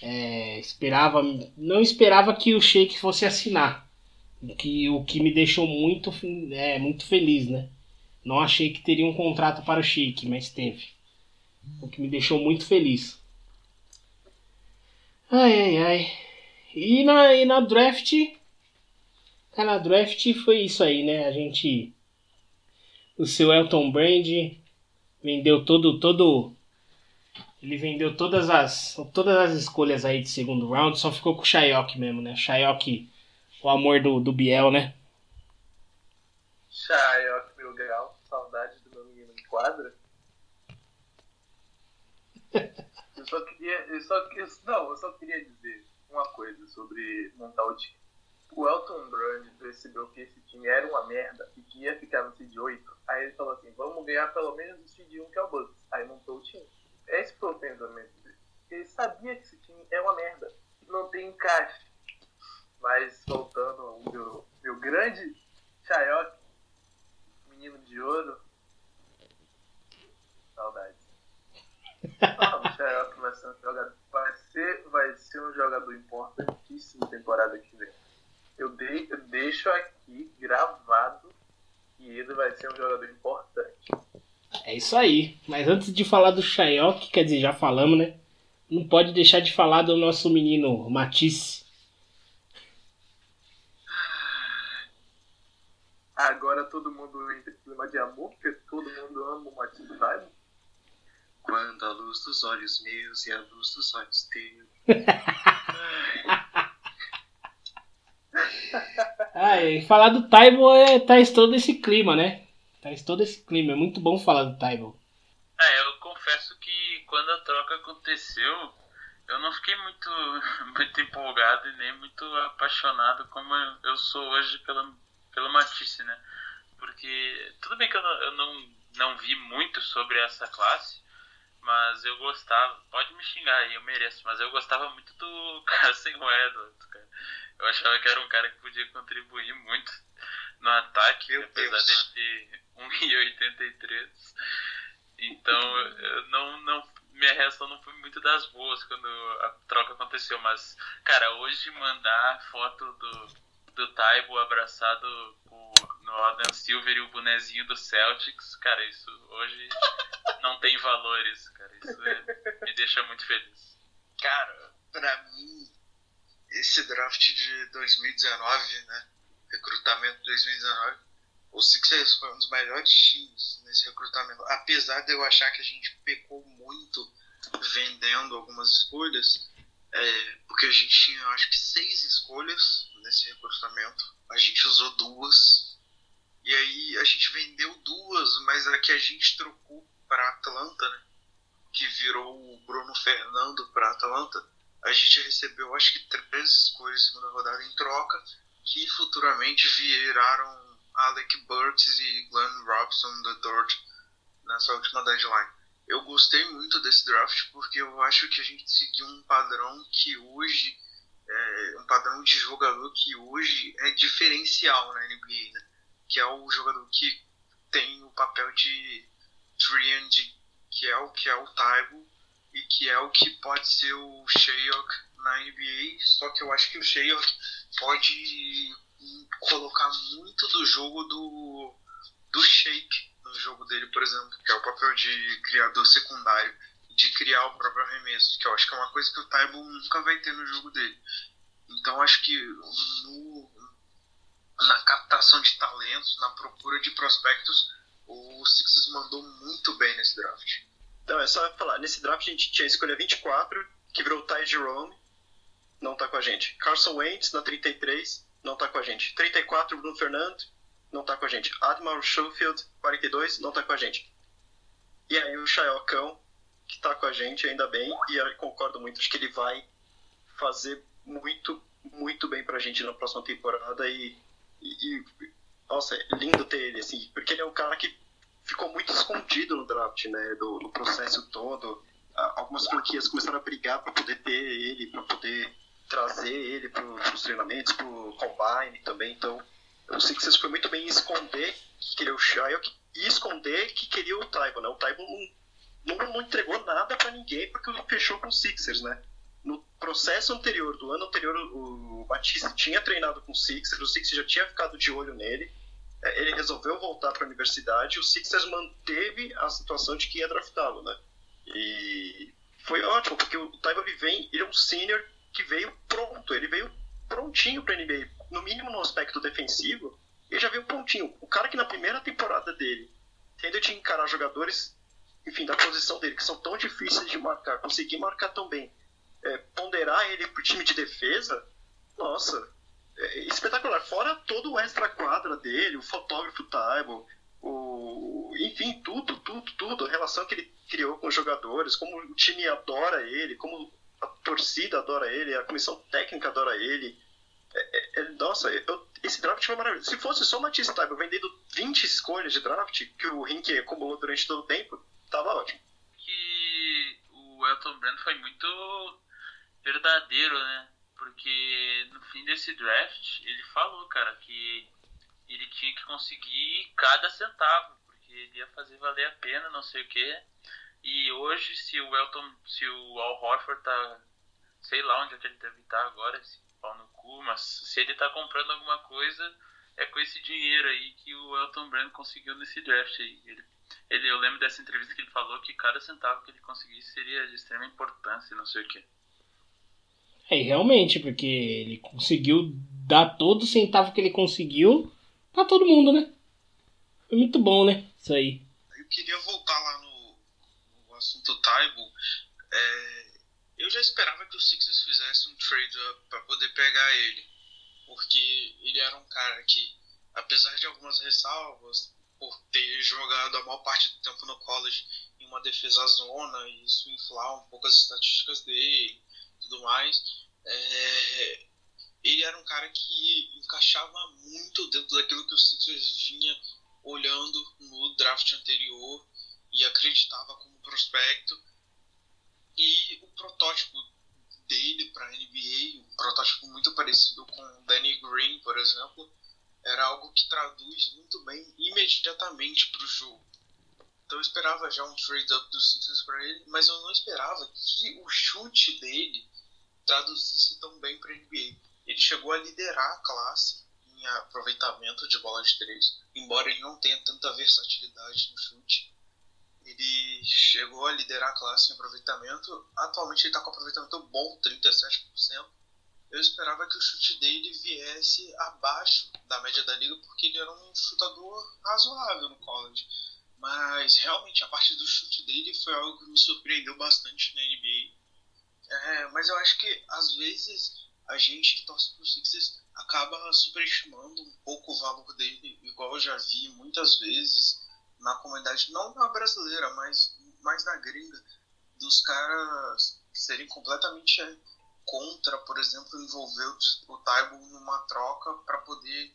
É, esperava, não esperava que o Sheik fosse assinar. Que, o que me deixou muito, é, muito feliz, né? Não achei que teria um contrato para o Sheik, mas teve. O que me deixou muito feliz. Ai, ai, ai. E na, e na draft. Cara, draft foi isso aí, né? A gente. O seu Elton Brand vendeu todo. todo ele vendeu todas as todas as escolhas aí de segundo round, só ficou com o Shayok mesmo, né? Shayok, o amor do, do Biel, né? Chayok Mil Grau, saudade do meu menino em quadra. [LAUGHS] Eu só queria. Eu só, eu, não, eu só queria dizer uma coisa sobre montar o time. O Elton Brand percebeu que esse time era uma merda e que ia ficar no seed 8. Aí ele falou assim: vamos ganhar pelo menos o seed 1 que é o Bucks. Aí montou o time. Esse foi o pensamento dele. Ele sabia que esse time é uma merda. Não tem encaixe. Mas voltando ao meu, meu grande Chayok, menino de ouro. Saudades. Ah, [LAUGHS] o Chayok vai ser um jogador. Vai ser, vai ser um jogador importantíssimo temporada que vem. Eu, dei, eu deixo aqui gravado que ele vai ser um jogador importante. É isso aí. Mas antes de falar do Shayok, quer dizer, já falamos, né? Não pode deixar de falar do nosso menino Matisse. Agora todo mundo entra em clima de amor, porque todo mundo ama o Matisse Taibo. Quando a luz dos olhos meus e a luz dos olhos teus. [LAUGHS] Ah, e falar do Taibo é traz todo esse clima, né? Traz todo esse clima. É muito bom falar do Taibo. É, eu confesso que quando a troca aconteceu, eu não fiquei muito, [LAUGHS] muito empolgado e nem muito apaixonado como eu- sou hoje pela, pelo Matisse, né? Porque tudo bem que eu não, eu não, não vi muito sobre essa classe, mas eu gostava, pode me xingar aí, eu mereço, mas eu gostava muito do [LAUGHS] Carson Edwards, cara. Eu achava que era um cara que podia contribuir muito no ataque, apesar Deus. dele ter [LAUGHS] 1,83. Então, eu não, não, minha reação não foi muito das boas quando a troca aconteceu, mas, cara, hoje mandar foto do, do Taibo abraçado com, no Adam Silver e o bonezinho do Celtics, cara, isso hoje não tem valores, cara, isso é- me deixa muito feliz. Cara, pra mim, esse draft de 2019, né? Recrutamento de 2019, o Sixers foi um dos melhores times nesse recrutamento. Apesar de eu achar que a gente pecou muito vendendo algumas escolhas, é, porque a gente tinha, acho que, seis escolhas nesse recrutamento. A gente usou duas. E aí a gente vendeu duas, mas a que a gente trocou para Atlanta, né? que virou o Bruno Fernando para Atlanta, a gente recebeu acho que três escolhas de segunda rodada em troca, que futuramente viraram Alec Burks e Glenn Robson III nessa última deadline. Eu gostei muito desse draft porque eu acho que a gente seguiu um padrão que hoje é um padrão de jogador que hoje é diferencial na NBA, né? que é o jogador que tem o papel de 3 que é o que é o Taibo e que é o que pode ser o Shayok na NBA, só que eu acho que o Shayok pode colocar muito do jogo do, do Shake no jogo dele, por exemplo, que é o papel de criador secundário, de criar o próprio arremesso, que eu acho que é uma coisa que o Taibo nunca vai ter no jogo dele. Então acho que no, na captação de talentos, na procura de prospectos, o Sixers mandou muito bem nesse draft. Não, é só falar. Nesse draft a gente tinha a escolha 24, que virou Ty Jerome, não tá com a gente. Carson Wentz na 33, não tá com a gente. 34, Bruno Fernando, não tá com a gente. Admiral Schofield, 42, não tá com a gente. E aí o Chayocão, que tá com a gente, ainda bem, e eu concordo muito, acho que ele vai fazer muito, muito bem pra gente na próxima temporada e, e, e nossa, é lindo ter ele, assim, porque ele é um cara que ficou muito escondido no draft, né, do, processo todo. Algumas franquias começaram a brigar para poder ter ele, para poder trazer ele para os treinamentos, para o combine também. Então, o Sixers foi muito bem em esconder que queria o Shyok e esconder que queria o Taibo, né? O Taibo não, não, não entregou nada para ninguém porque fechou com o Sixers, né? No processo anterior, do ano anterior, o Batista tinha treinado com o Sixers, o Sixers já tinha ficado de olho nele. É, Ele resolveu voltar para a universidade, o Sixers manteve a situação de que ia draftá-lo, né? E foi ótimo, porque o Taibo ele vem, ele é um senior que veio pronto, ele veio prontinho para NBA, no mínimo no aspecto defensivo, ele já veio prontinho. O cara que na primeira temporada dele, tendo de encarar jogadores, enfim, da posição dele, que são tão difíceis de marcar, conseguir marcar tão bem, é, ponderar ele pro time de defesa, nossa, espetacular. Fora todo o extra quadra dele, o fotógrafo Taibo, o, enfim, tudo, tudo, tudo, a relação que ele criou com os jogadores, como o time adora ele, como a torcida adora ele, a comissão técnica adora ele. É, é, é, nossa, eu- esse draft foi maravilhoso. Se fosse só o Matisse Taibo vendendo 20 escolhas de draft, que o Rink acumulou durante todo o tempo, tava ótimo. que o Elton Brand foi muito verdadeiro, né? Porque no fim desse draft ele falou, cara, que ele tinha que conseguir cada centavo, porque ele ia fazer valer a pena, não sei o quê. E hoje, se o Elton, se o Al Horford tá, sei lá onde é que ele deve estar agora, esse pau no cu, mas se ele tá comprando alguma coisa, é com esse dinheiro aí que o Elton Brand conseguiu nesse draft aí. Ele, ele, eu lembro dessa entrevista que ele falou que cada centavo que ele conseguisse seria de extrema importância, não sei o quê. É, e realmente, porque ele conseguiu dar todo o centavo que ele conseguiu pra todo mundo, né? Foi muito bom, né? Isso aí. Eu queria voltar lá no, no assunto Taibo. É, eu já esperava que o Sixers fizesse um trade-up para poder pegar ele. Porque ele era um cara que, apesar de algumas ressalvas, por ter jogado a maior parte do tempo no college em uma defesa zona, e isso inflar um pouco as estatísticas dele tudo mais, é, ele era um cara que encaixava muito dentro daquilo que o Sixers vinha olhando no draft anterior e acreditava como prospecto. E o protótipo dele para NBA, um protótipo muito parecido com o Danny Green, por exemplo, era algo que traduz muito bem imediatamente para o jogo. Então eu esperava já um trade-up dos Sixers para ele, mas eu não esperava que o chute dele traduzisse tão bem para NBA. Ele chegou a liderar a classe em aproveitamento de bola de três, embora ele não tenha tanta versatilidade no chute. Ele chegou a liderar a classe em aproveitamento. Atualmente ele está com aproveitamento bom, 37%. Eu esperava que o chute dele viesse abaixo da média da liga, porque ele era um chutador razoável no college. Mas realmente a parte do chute dele foi algo que me surpreendeu bastante na NBA. É, mas eu acho que às vezes a gente que torce pro Sixers acaba superestimando um pouco o valor dele, igual eu já vi muitas vezes na comunidade, não na brasileira, mas mais na gringa, dos caras serem completamente contra, por exemplo, envolver o Taibo numa troca para poder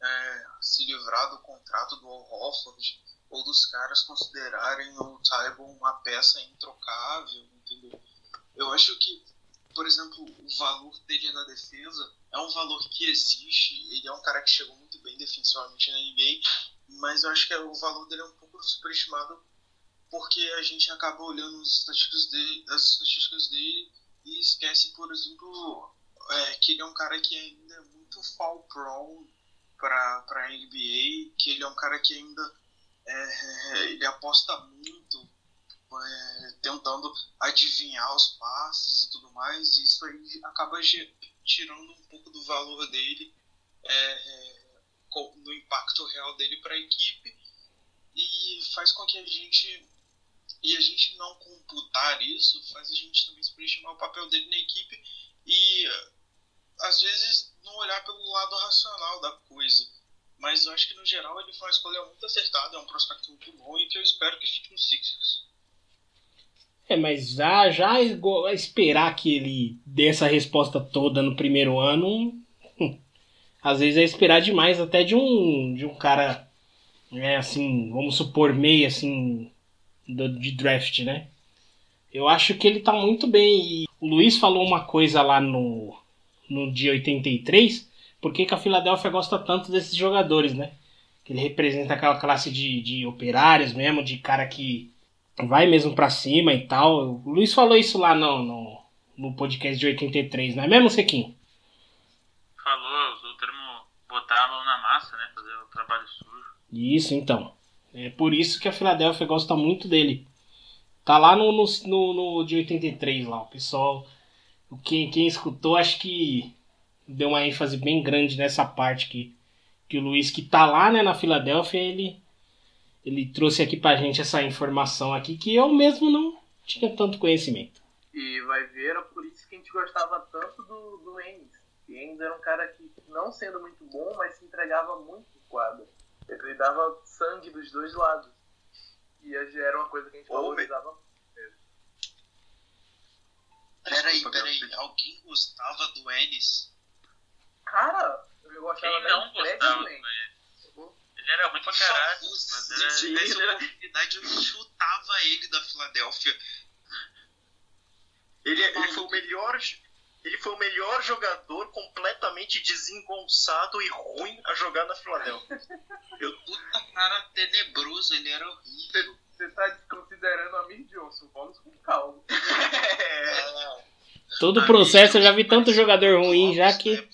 é, se livrar do contrato do Al Horford, ou dos caras considerarem o Taibo uma peça introcável, entendeu? Eu acho que, por exemplo, o valor dele na defesa é um valor que existe, ele é um cara que chegou muito bem defensivamente na NBA, mas eu acho que o valor dele é um pouco superestimado porque a gente acaba olhando as estatísticas dele, as estatísticas dele e esquece, por exemplo, é, que ele é um cara que ainda é muito foul prone para a NBA, que ele é um cara que ainda é, ele aposta muito é, tentando adivinhar os passes e tudo mais, e isso aí acaba tirando um pouco do valor dele, é, é, do impacto real dele para a equipe, e faz com que a gente E a gente não computar isso faz a gente também subestimar o papel dele na equipe e às vezes não olhar pelo lado racional da coisa. Mas eu acho que no geral ele foi uma escolha muito acertada, é um prospecto muito bom e que eu espero que fique no Sixers. É, mas já, já igual- esperar que ele dê essa resposta toda no primeiro ano, hum, às vezes é esperar demais até de um, de um cara, né, assim, vamos supor, meio assim, do- de draft, né? Eu acho que ele tá muito bem. E o Luiz falou uma coisa lá no, no dia 83, por que a Filadélfia gosta tanto desses jogadores, né? Que ele representa aquela classe de, de operários mesmo, de cara que vai mesmo pra cima e tal. O Luiz falou isso lá no, no, no podcast de 83, não é mesmo, Sequinho? Falou, usou o termo botar a mão na massa, né? Fazer o trabalho sujo. Isso, então. É por isso que a Filadélfia gosta muito dele. Tá lá no, no, no, no de 83 lá, o pessoal. Quem, quem escutou, acho que deu uma ênfase bem grande nessa parte que, que o Luiz, que tá lá né, na Filadélfia, ele, ele trouxe aqui pra gente essa informação aqui que eu mesmo não tinha tanto conhecimento. E vai ver, era por isso que a gente gostava tanto do, do Ennis. E Ennis era um cara que, não sendo muito bom, mas se entregava muito em quadra. Ele dava sangue dos dois lados. E era uma coisa que a gente valorizava mesmo. Peraí, peraí, alguém gostava do Ennis? Cara, eu gostava Quem não gostava do do Ennis. Ele era ruim pra caralho, mas era, Se ele tivesse era- oportunidade, eu chutava ele da Filadélfia. Ele, ele foi o melhor. Ele foi o melhor jogador completamente desengonçado e ruim a jogar na Filadélfia. Eu, puta cara tenebroso, ele era horrível. Você tá desconsiderando a Mir Johnson, vamos com calma. [LAUGHS] Todo o processo eu já vi tanto jogador ruim já que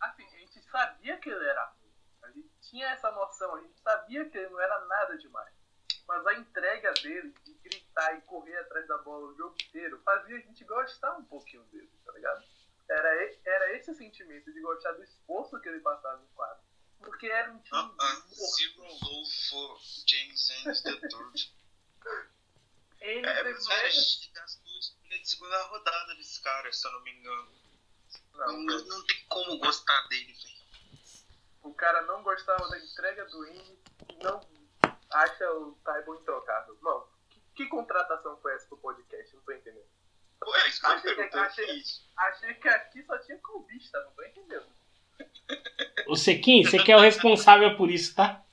assim, a gente sabia que ele era ruim. A gente tinha essa noção, a gente sabia que ele não era nada demais. Mas a entrega dele, de gritar e correr atrás da bola o jogo inteiro, fazia a gente gostar um pouquinho dele, tá ligado? Era, era esse sentimento de gostar do esforço que ele passava no quadro. Porque era um time. Uh-uh, zero low for James Ennis the third. [LAUGHS] Ele É, menos- gente gastou escolha de segunda rodada desse cara, se eu não me engano. Não, Não, não tem como gostar dele, velho. O cara não gostava da entrega do Innis e não acha o Taibo introcável. Mano, que, que contratação foi essa pro podcast? Não tô entendendo. é isso que eu achei, que, perguntei. achei, achei que aqui só tinha clubista, não tô entendendo. Ô Sequinho, você que é o responsável por isso, tá?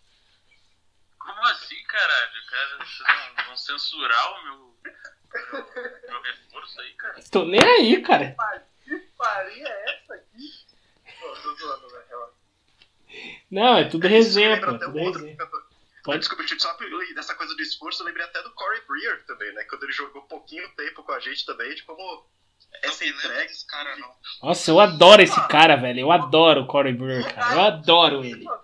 Como assim, caralho? Cara, vocês vão, censurar o meu, meu, meu reforço aí, cara? Tô nem aí, cara. Que faria é essa aqui? Pô, tô zoando, velho. Não, é tudo resenha, pô. É Tudo um resenha. Pode- Desculpa, só dessa coisa do esforço, eu lembrei até do Corey Breer também, né? Quando ele jogou pouquinho tempo com a gente também, de como essa entrega. Esse cara não. Nossa, eu adoro esse cara, velho. Eu adoro o Corey Brewer, cara. Eu adoro ele. O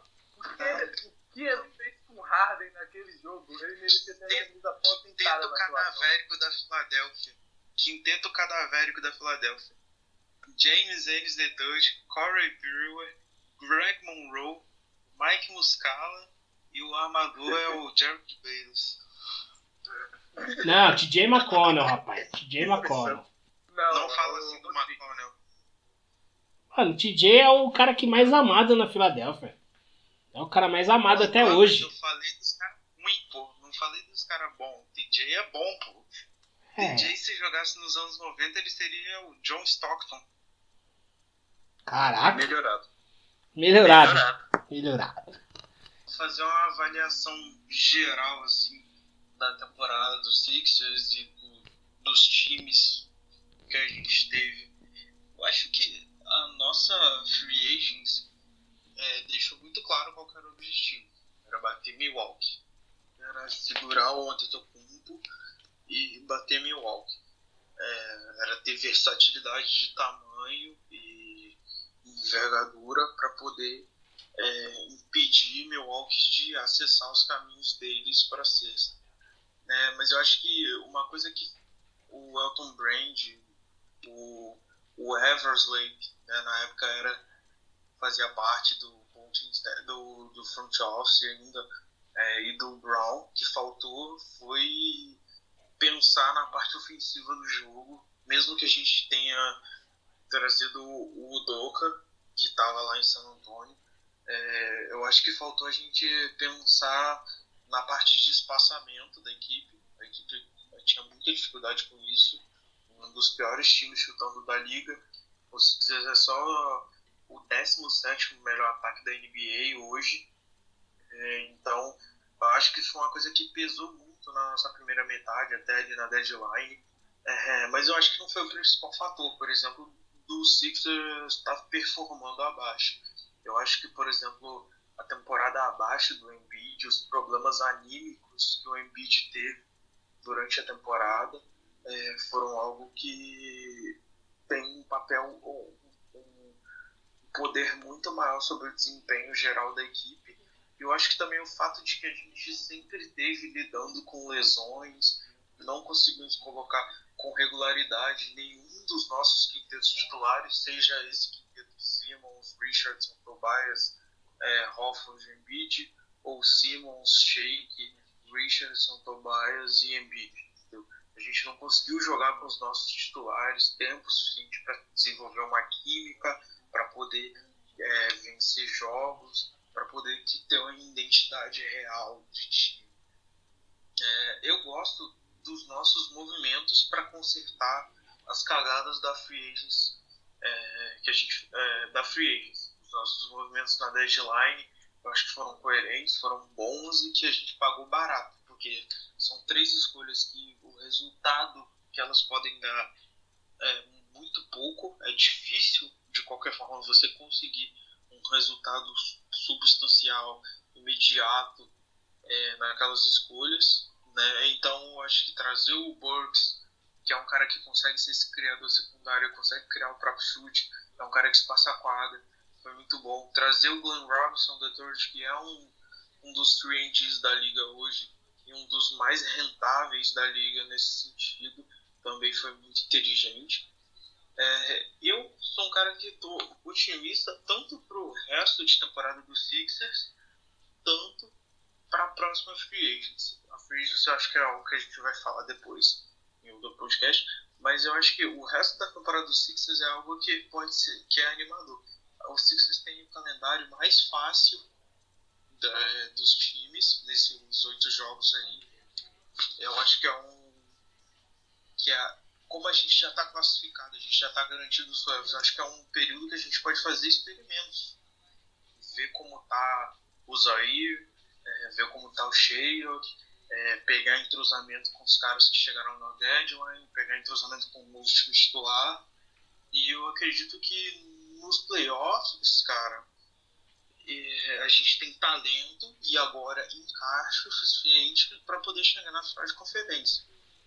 que ele fez com o Harden naquele jogo, ele merecia ter a camisa ponta Quinteto cadavérico da Filadélfia. Quinteto cadavérico da Filadélfia. James Ennis the Third, Corey Brewer, Greg Monroe, Mike Muscala e o armador é o Jared Bayless. Não, TJ McConnell, rapaz. TJ McConnell. Não, Não fala assim do McConnell. Mano, o TJ é o cara que mais amado na Filadélfia. É o cara mais amado até Não, hoje. Eu falei dos caras ruins, pô. Não falei dos caras bons. TJ é bom, pô. É. TJ, se jogasse nos anos 90, ele seria o John Stockton. Caraca, Melhorado. Melhorado. Melhorado. fazer uma avaliação geral assim da temporada dos Sixers e do- dos times que a gente teve. Eu acho que a nossa free agents é, deixou muito claro qual era o objetivo. Era bater Milwaukee. Era segurar o Antetokounmpo e bater Milwaukee. É, era ter versatilidade de tamanho e envergadura para poder é, impedir Milwaukee de acessar os caminhos deles para sexta. É, mas eu acho que uma coisa que o Elton Brand, o, o né, na época era fazia parte do coaching, do, do front office ainda, é, e do Brown, que faltou foi pensar na parte ofensiva do jogo, mesmo que a gente tenha trazido o Udoka, que estava lá em San Antônio. É, eu acho que faltou a gente pensar na parte de espaçamento da equipe. A equipe tinha muita dificuldade com isso. Um dos piores times chutando da liga. O Sixers é só o 17 melhor ataque da NBA hoje. É, então, eu acho que isso foi uma coisa que pesou muito na nossa primeira metade, até ali na deadline. É, mas eu acho que não foi o principal fator, por exemplo, do Sixers estar tá performando abaixo. Eu acho que, por exemplo, a temporada abaixo do Embiid, os problemas anímicos que o Embiid teve durante a temporada é, foram algo que tem um papel, um, um poder muito maior sobre o desempenho geral da equipe. Eu acho que também o fato de que a gente sempre esteve lidando com lesões, não conseguimos colocar com regularidade nenhum dos nossos quintetos titulares, seja esse quinteto Simmons, Richardson, Tobias, é, Hofford, Embiid, ou Simmons, Shake, Richardson, Tobias e Embiid. Entendeu? A gente não conseguiu jogar com os nossos titulares tempo suficiente para desenvolver uma química, para poder é, vencer jogos, para poder ter uma identidade real de time. É, eu gosto dos nossos movimentos para consertar as cagadas da free agents, é, que a gente, é, da free. Os nossos movimentos na deadline eu acho que foram coerentes, foram bons e que a gente pagou barato, porque são três escolhas que o resultado que elas podem dar é muito pouco, é difícil de qualquer forma você conseguir um resultado substancial, imediato é, naquelas escolhas. Né? Então acho que trazer o Burks, que é um cara que consegue ser esse criador secundário, consegue criar o próprio chute, é um cara que espaça a quadra, foi muito bom. Trazer o Glenn Robinson da Torre, que é um, um dos 3 da liga hoje e um dos mais rentáveis da liga nesse sentido, também foi muito inteligente. É, eu sou um cara que estou otimista tanto para o resto de temporada do Sixers, tanto para a próxima free agency. Agency eu acho que é algo que a gente vai falar depois em outro podcast, mas eu acho que o resto da temporada do Sixers é algo que pode ser, que é animador o Sixers tem o calendário mais fácil da, dos times nesses oito jogos aí. Eu acho que é um. que é. Como a gente já está classificado, a gente já está garantido os playoffs, acho que é um período que a gente pode fazer experimentos. Ver como tá o Zaire, é, ver como tá o Sheila, é, pegar entrosamento com os caras que chegaram na deadline, pegar entrosamento com o time titular. E eu acredito que nos playoffs, cara, é, a gente tem talento e agora encaixe o suficiente para poder chegar na final de conferência.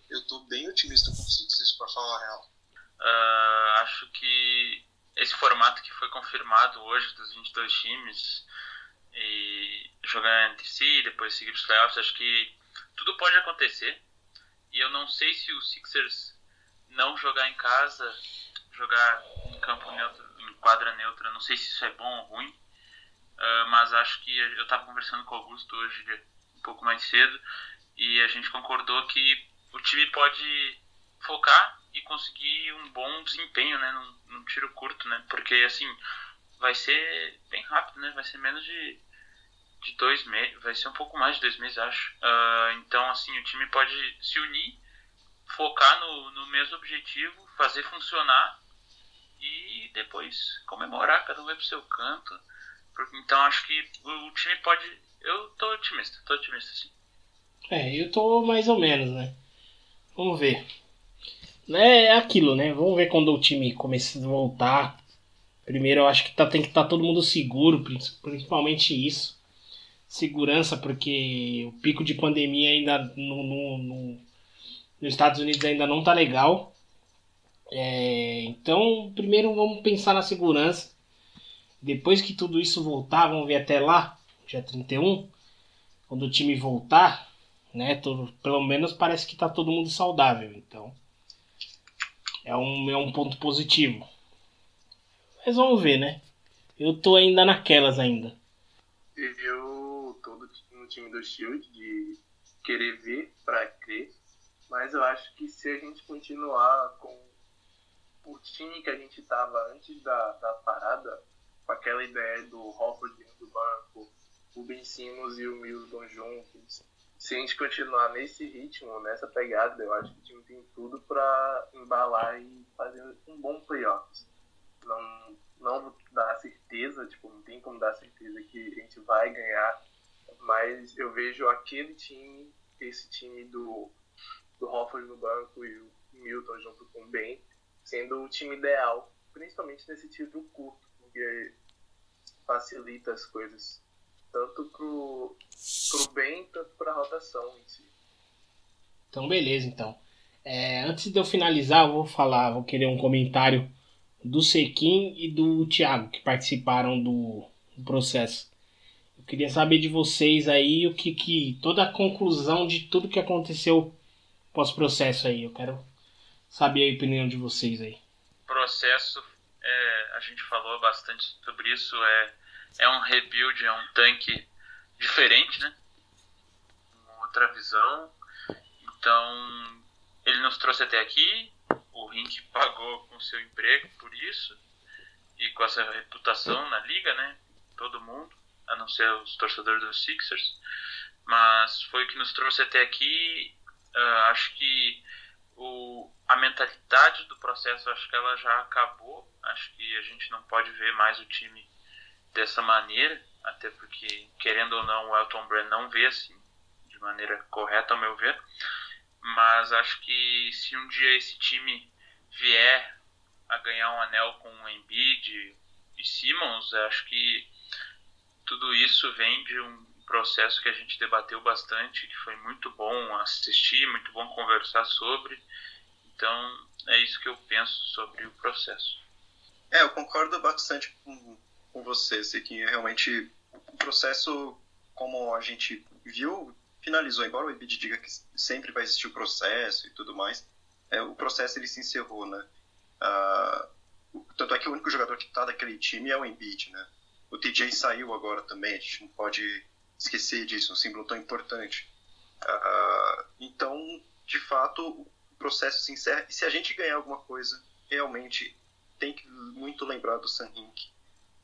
Eu tô bem otimista com o para falar a real. Uh, acho que esse formato que foi confirmado hoje dos 22 times e jogar entre si e depois seguir os playoffs, acho que tudo pode acontecer. E eu não sei se o Sixers não jogar em casa, jogar em campo neutro, quadra neutra. Não sei se isso é bom ou ruim, uh, mas acho que eu estava conversando com o Augusto hoje um pouco mais cedo e a gente concordou que o time pode focar e conseguir um bom desempenho, né, num, num tiro curto, né, porque assim vai ser bem rápido, né, vai ser menos de de dois meses, vai ser um pouco mais de dois meses, acho. Uh, então, assim, o time pode se unir, focar no, no mesmo objetivo, fazer funcionar e depois comemorar, cada um vai pro seu canto. Então acho que o time pode. Eu tô otimista, tô otimista sim. É, eu tô mais ou menos, né? Vamos ver. É aquilo, né? Vamos ver quando o time começa a voltar. Primeiro eu acho que tá, tem que estar tá todo mundo seguro, principalmente isso. Segurança, porque o pico de pandemia ainda no, no, no, nos Estados Unidos ainda não tá legal. É, então, primeiro vamos pensar na segurança. Depois que tudo isso voltar, vamos ver até lá, dia 31, quando o time voltar, né? Todo, pelo menos parece que está todo mundo saudável. Então, é um, é um ponto positivo. Mas vamos ver, né? Eu tô ainda naquelas ainda. Eu todo no time do Shield, de querer ver para crer. Mas eu acho que se a gente continuar com o time que a gente estava antes da, da parada, com aquela ideia do Hofford do banco, o Ben Simmons e o Milton juntos, se a gente continuar nesse ritmo, nessa pegada, eu acho que o time tem tudo para embalar e fazer um bom playoffs. Não, não dá certeza, tipo, não tem como dar certeza que a gente vai ganhar, mas eu vejo aquele time, esse time do, do Hofford no banco e o Milton junto com o Ben, sendo o time ideal, principalmente nesse tiro curto, porque facilita as coisas, tanto pro, pro bem, tanto pra rotação em si. Então, beleza, então. É, antes de eu finalizar, eu vou falar, vou querer um comentário do Sequim e do Thiago, que participaram do, do processo. Eu queria saber de vocês aí o que, que. toda a conclusão de tudo que aconteceu pós-processo aí. Eu quero saber a opinião de vocês aí. processo, é, a gente falou bastante sobre isso, é, é um rebuild, é um tanque diferente, né? Uma outra visão. Então, ele nos trouxe até aqui, o Rink pagou com seu emprego por isso, e com essa reputação na liga, né? Todo mundo, a não ser os torcedores dos Sixers. Mas foi o que nos trouxe até aqui. Ah, acho que o, a mentalidade do processo acho que ela já acabou. Acho que a gente não pode ver mais o time dessa maneira, até porque, querendo ou não, o Elton Brand não vê assim, de maneira correta, ao meu ver. Mas acho que se um dia esse time vier a ganhar um anel com o Embiid e Simmons, acho que tudo isso vem de um processo que a gente debateu bastante, que foi muito bom assistir, muito bom conversar sobre. Então, é isso que eu penso sobre o processo. É, eu concordo bastante com, com você, que realmente o processo, como a gente viu, finalizou. Embora o Embiid diga que sempre vai existir o processo e tudo mais, é, o processo ele se encerrou, né? Ah, tanto é que o único jogador que está daquele time é o Embiid, né? O TJ saiu agora também, a gente não pode esquecer disso, um símbolo tão importante. Ah, então, de fato, o processo se encerra. E se a gente ganhar alguma coisa, realmente tem que muito lembrar do Sam Hink,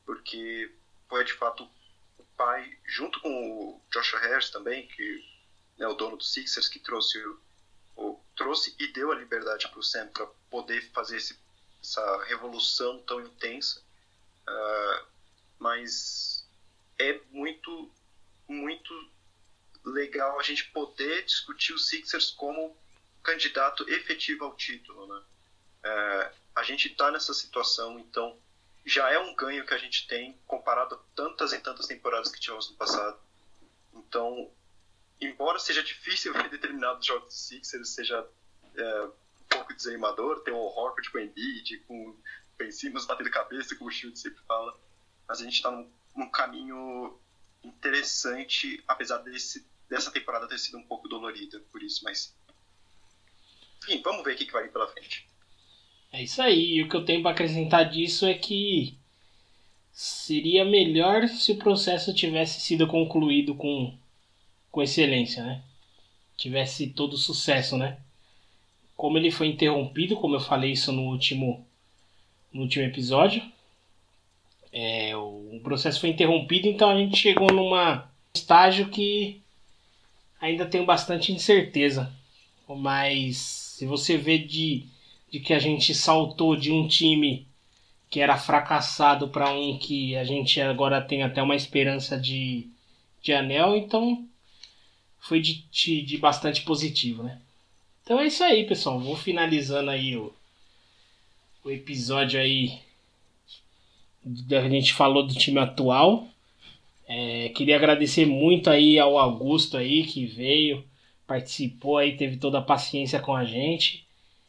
porque foi de fato o pai, junto com o Joshua Harris também, que é o dono do Sixers, que trouxe o, trouxe e deu a liberdade para o Sam para poder fazer esse- essa revolução tão intensa. Ah, mas é muito, muito legal a gente poder discutir o Sixers como candidato efetivo ao título, né? É, a gente está nessa situação, então já é um ganho que a gente tem comparado a tantas e tantas temporadas que tivemos no passado. Então, embora seja difícil [LAUGHS] ver determinados jogos do Sixers, seja é, um pouco desanimador, tem o Horford com o Embiid, com o Ben Simmons batendo cabeça, como o Shield sempre fala, mas a gente está num, num caminho interessante, apesar desse, dessa temporada ter sido um pouco dolorida por isso, mas enfim, vamos ver o que, que vai vir pela frente. É isso aí. E o que eu tenho para acrescentar disso é que seria melhor se o processo tivesse sido concluído com, com excelência, né? Tivesse todo sucesso, né? Como ele foi interrompido, como eu falei isso no último, no último episódio, é, o, processo foi interrompido, então a gente chegou numa estágio que ainda tem bastante incerteza. Mas se você vê de, de que a gente saltou de um time que era fracassado para um que a gente agora tem até uma esperança de, de anel, então foi de, de, de bastante positivo, né? Então é isso aí, pessoal. Vou finalizando aí o, o episódio aí. A gente falou do time atual. É, queria agradecer muito aí ao Augusto aí que veio, participou aí, teve toda a paciência com a gente.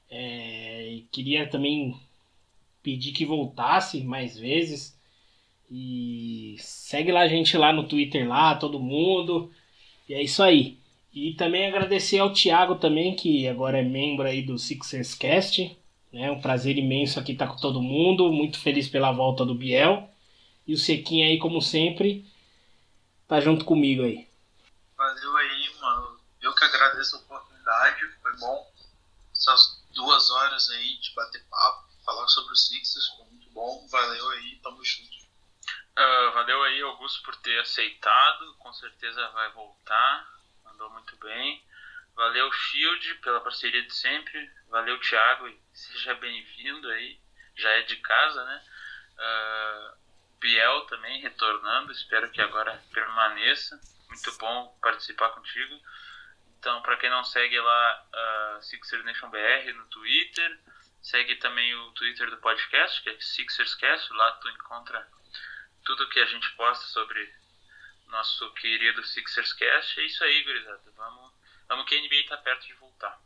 É, e queria também pedir que voltasse mais vezes. E segue lá a gente lá no Twitter lá, todo mundo. E é isso aí. E também agradecer ao Thiago também, que agora é membro aí do Sixers Cast. É um prazer imenso aqui estar com todo mundo. Muito feliz pela volta do Biel. E o Sequinha aí, como sempre, tá junto comigo aí. Valeu aí, mano. Eu que agradeço a oportunidade, foi bom. Essas duas horas aí de bater papo, falar sobre os Sixers, foi muito bom. Valeu aí, tamo junto. Uh, valeu aí, Augusto, por ter aceitado. Com certeza vai voltar. Mandou muito bem. Valeu, Shield, pela parceria de sempre. Valeu, Thiago, e seja bem-vindo aí. Já é de casa, né? Uh, Biel também retornando. Espero que agora permaneça. Muito bom participar contigo. Então, para quem não segue lá, uh, Nation BR no Twitter. Segue também o Twitter do podcast, que é SixersCast. Lá tu encontra tudo que a gente posta sobre nosso querido Sixers Cast. É isso aí, gurizada. Vamos, vamos que a NBA tá perto de voltar.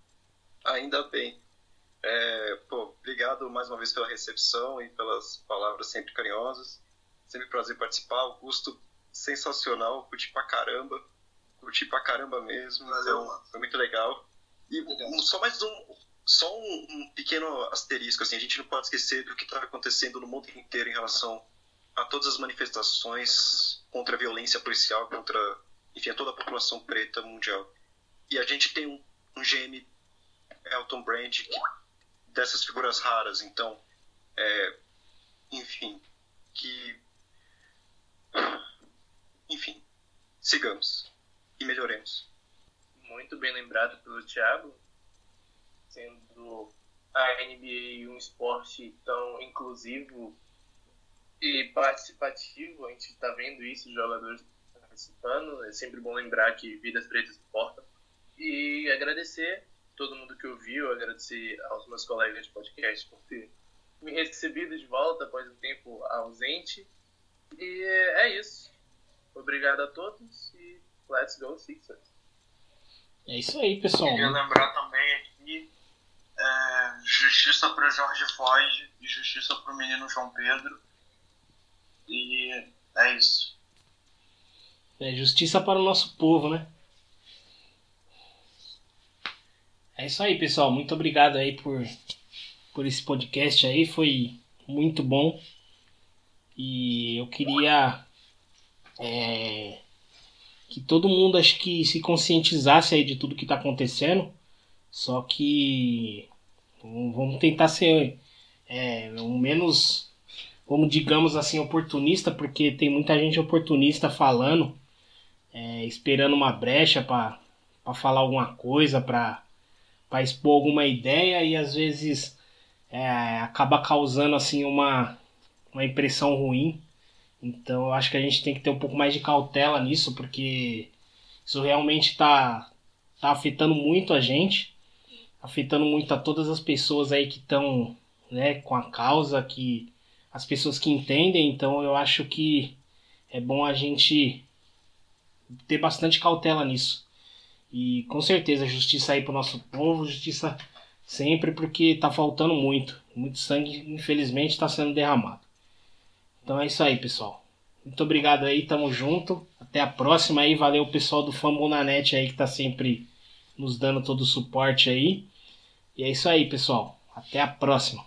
Ainda bem. É, pô, obrigado mais uma vez pela recepção e pelas palavras sempre carinhosas. Sempre um prazer participar. Augusto, sensacional. Curti pra caramba. Curti pra caramba mesmo. Valeu, então, foi muito legal. E só mais um, só um, um pequeno asterisco, assim, a gente não pode esquecer do que está acontecendo no mundo inteiro em relação a todas as manifestações contra a violência policial, contra, enfim, a toda a população preta mundial. E a gente tem um, um GM Elton Brand que, dessas figuras raras, então, é, enfim, que, enfim, sigamos e melhoremos. Muito bem lembrado pelo Thiago, sendo a NBA um esporte tão inclusivo e participativo, a gente está vendo isso, jogadores participando, é sempre bom lembrar que vidas pretas importam. E agradecer todo mundo que ouviu, agradecer aos meus colegas de podcast por ter me recebido de volta após um tempo ausente. E é isso. Obrigado a todos e let's go Sixers. É isso aí, pessoal. Queria lembrar também aqui é, justiça para Jorge Floyd e justiça para o menino João Pedro. E é isso. É justiça para o nosso povo, né? É isso aí, pessoal. Muito obrigado aí por, por esse podcast aí. Foi muito bom. E eu queria é, que todo mundo acho que se conscientizasse aí de tudo que está acontecendo. Só que vamos tentar ser é, o menos, como digamos assim, oportunista, porque tem muita gente oportunista falando, é, esperando uma brecha para falar alguma coisa, para expor alguma ideia e às vezes é, acaba causando assim uma, uma impressão ruim. Então eu acho que a gente tem que ter um pouco mais de cautela nisso, porque isso realmente está tá afetando muito a gente, afetando muito a todas as pessoas aí que estão né, com a causa, que as pessoas que entendem. Então eu acho que é bom a gente ter bastante cautela nisso. E com certeza justiça aí pro nosso povo, justiça sempre, porque tá faltando muito. Muito sangue, infelizmente, está sendo derramado. Então é isso aí, pessoal. Muito obrigado aí, tamo junto. Até a próxima aí. Valeu o pessoal do Fambonanet aí que tá sempre nos dando todo o suporte aí. E é isso aí, pessoal. Até a próxima.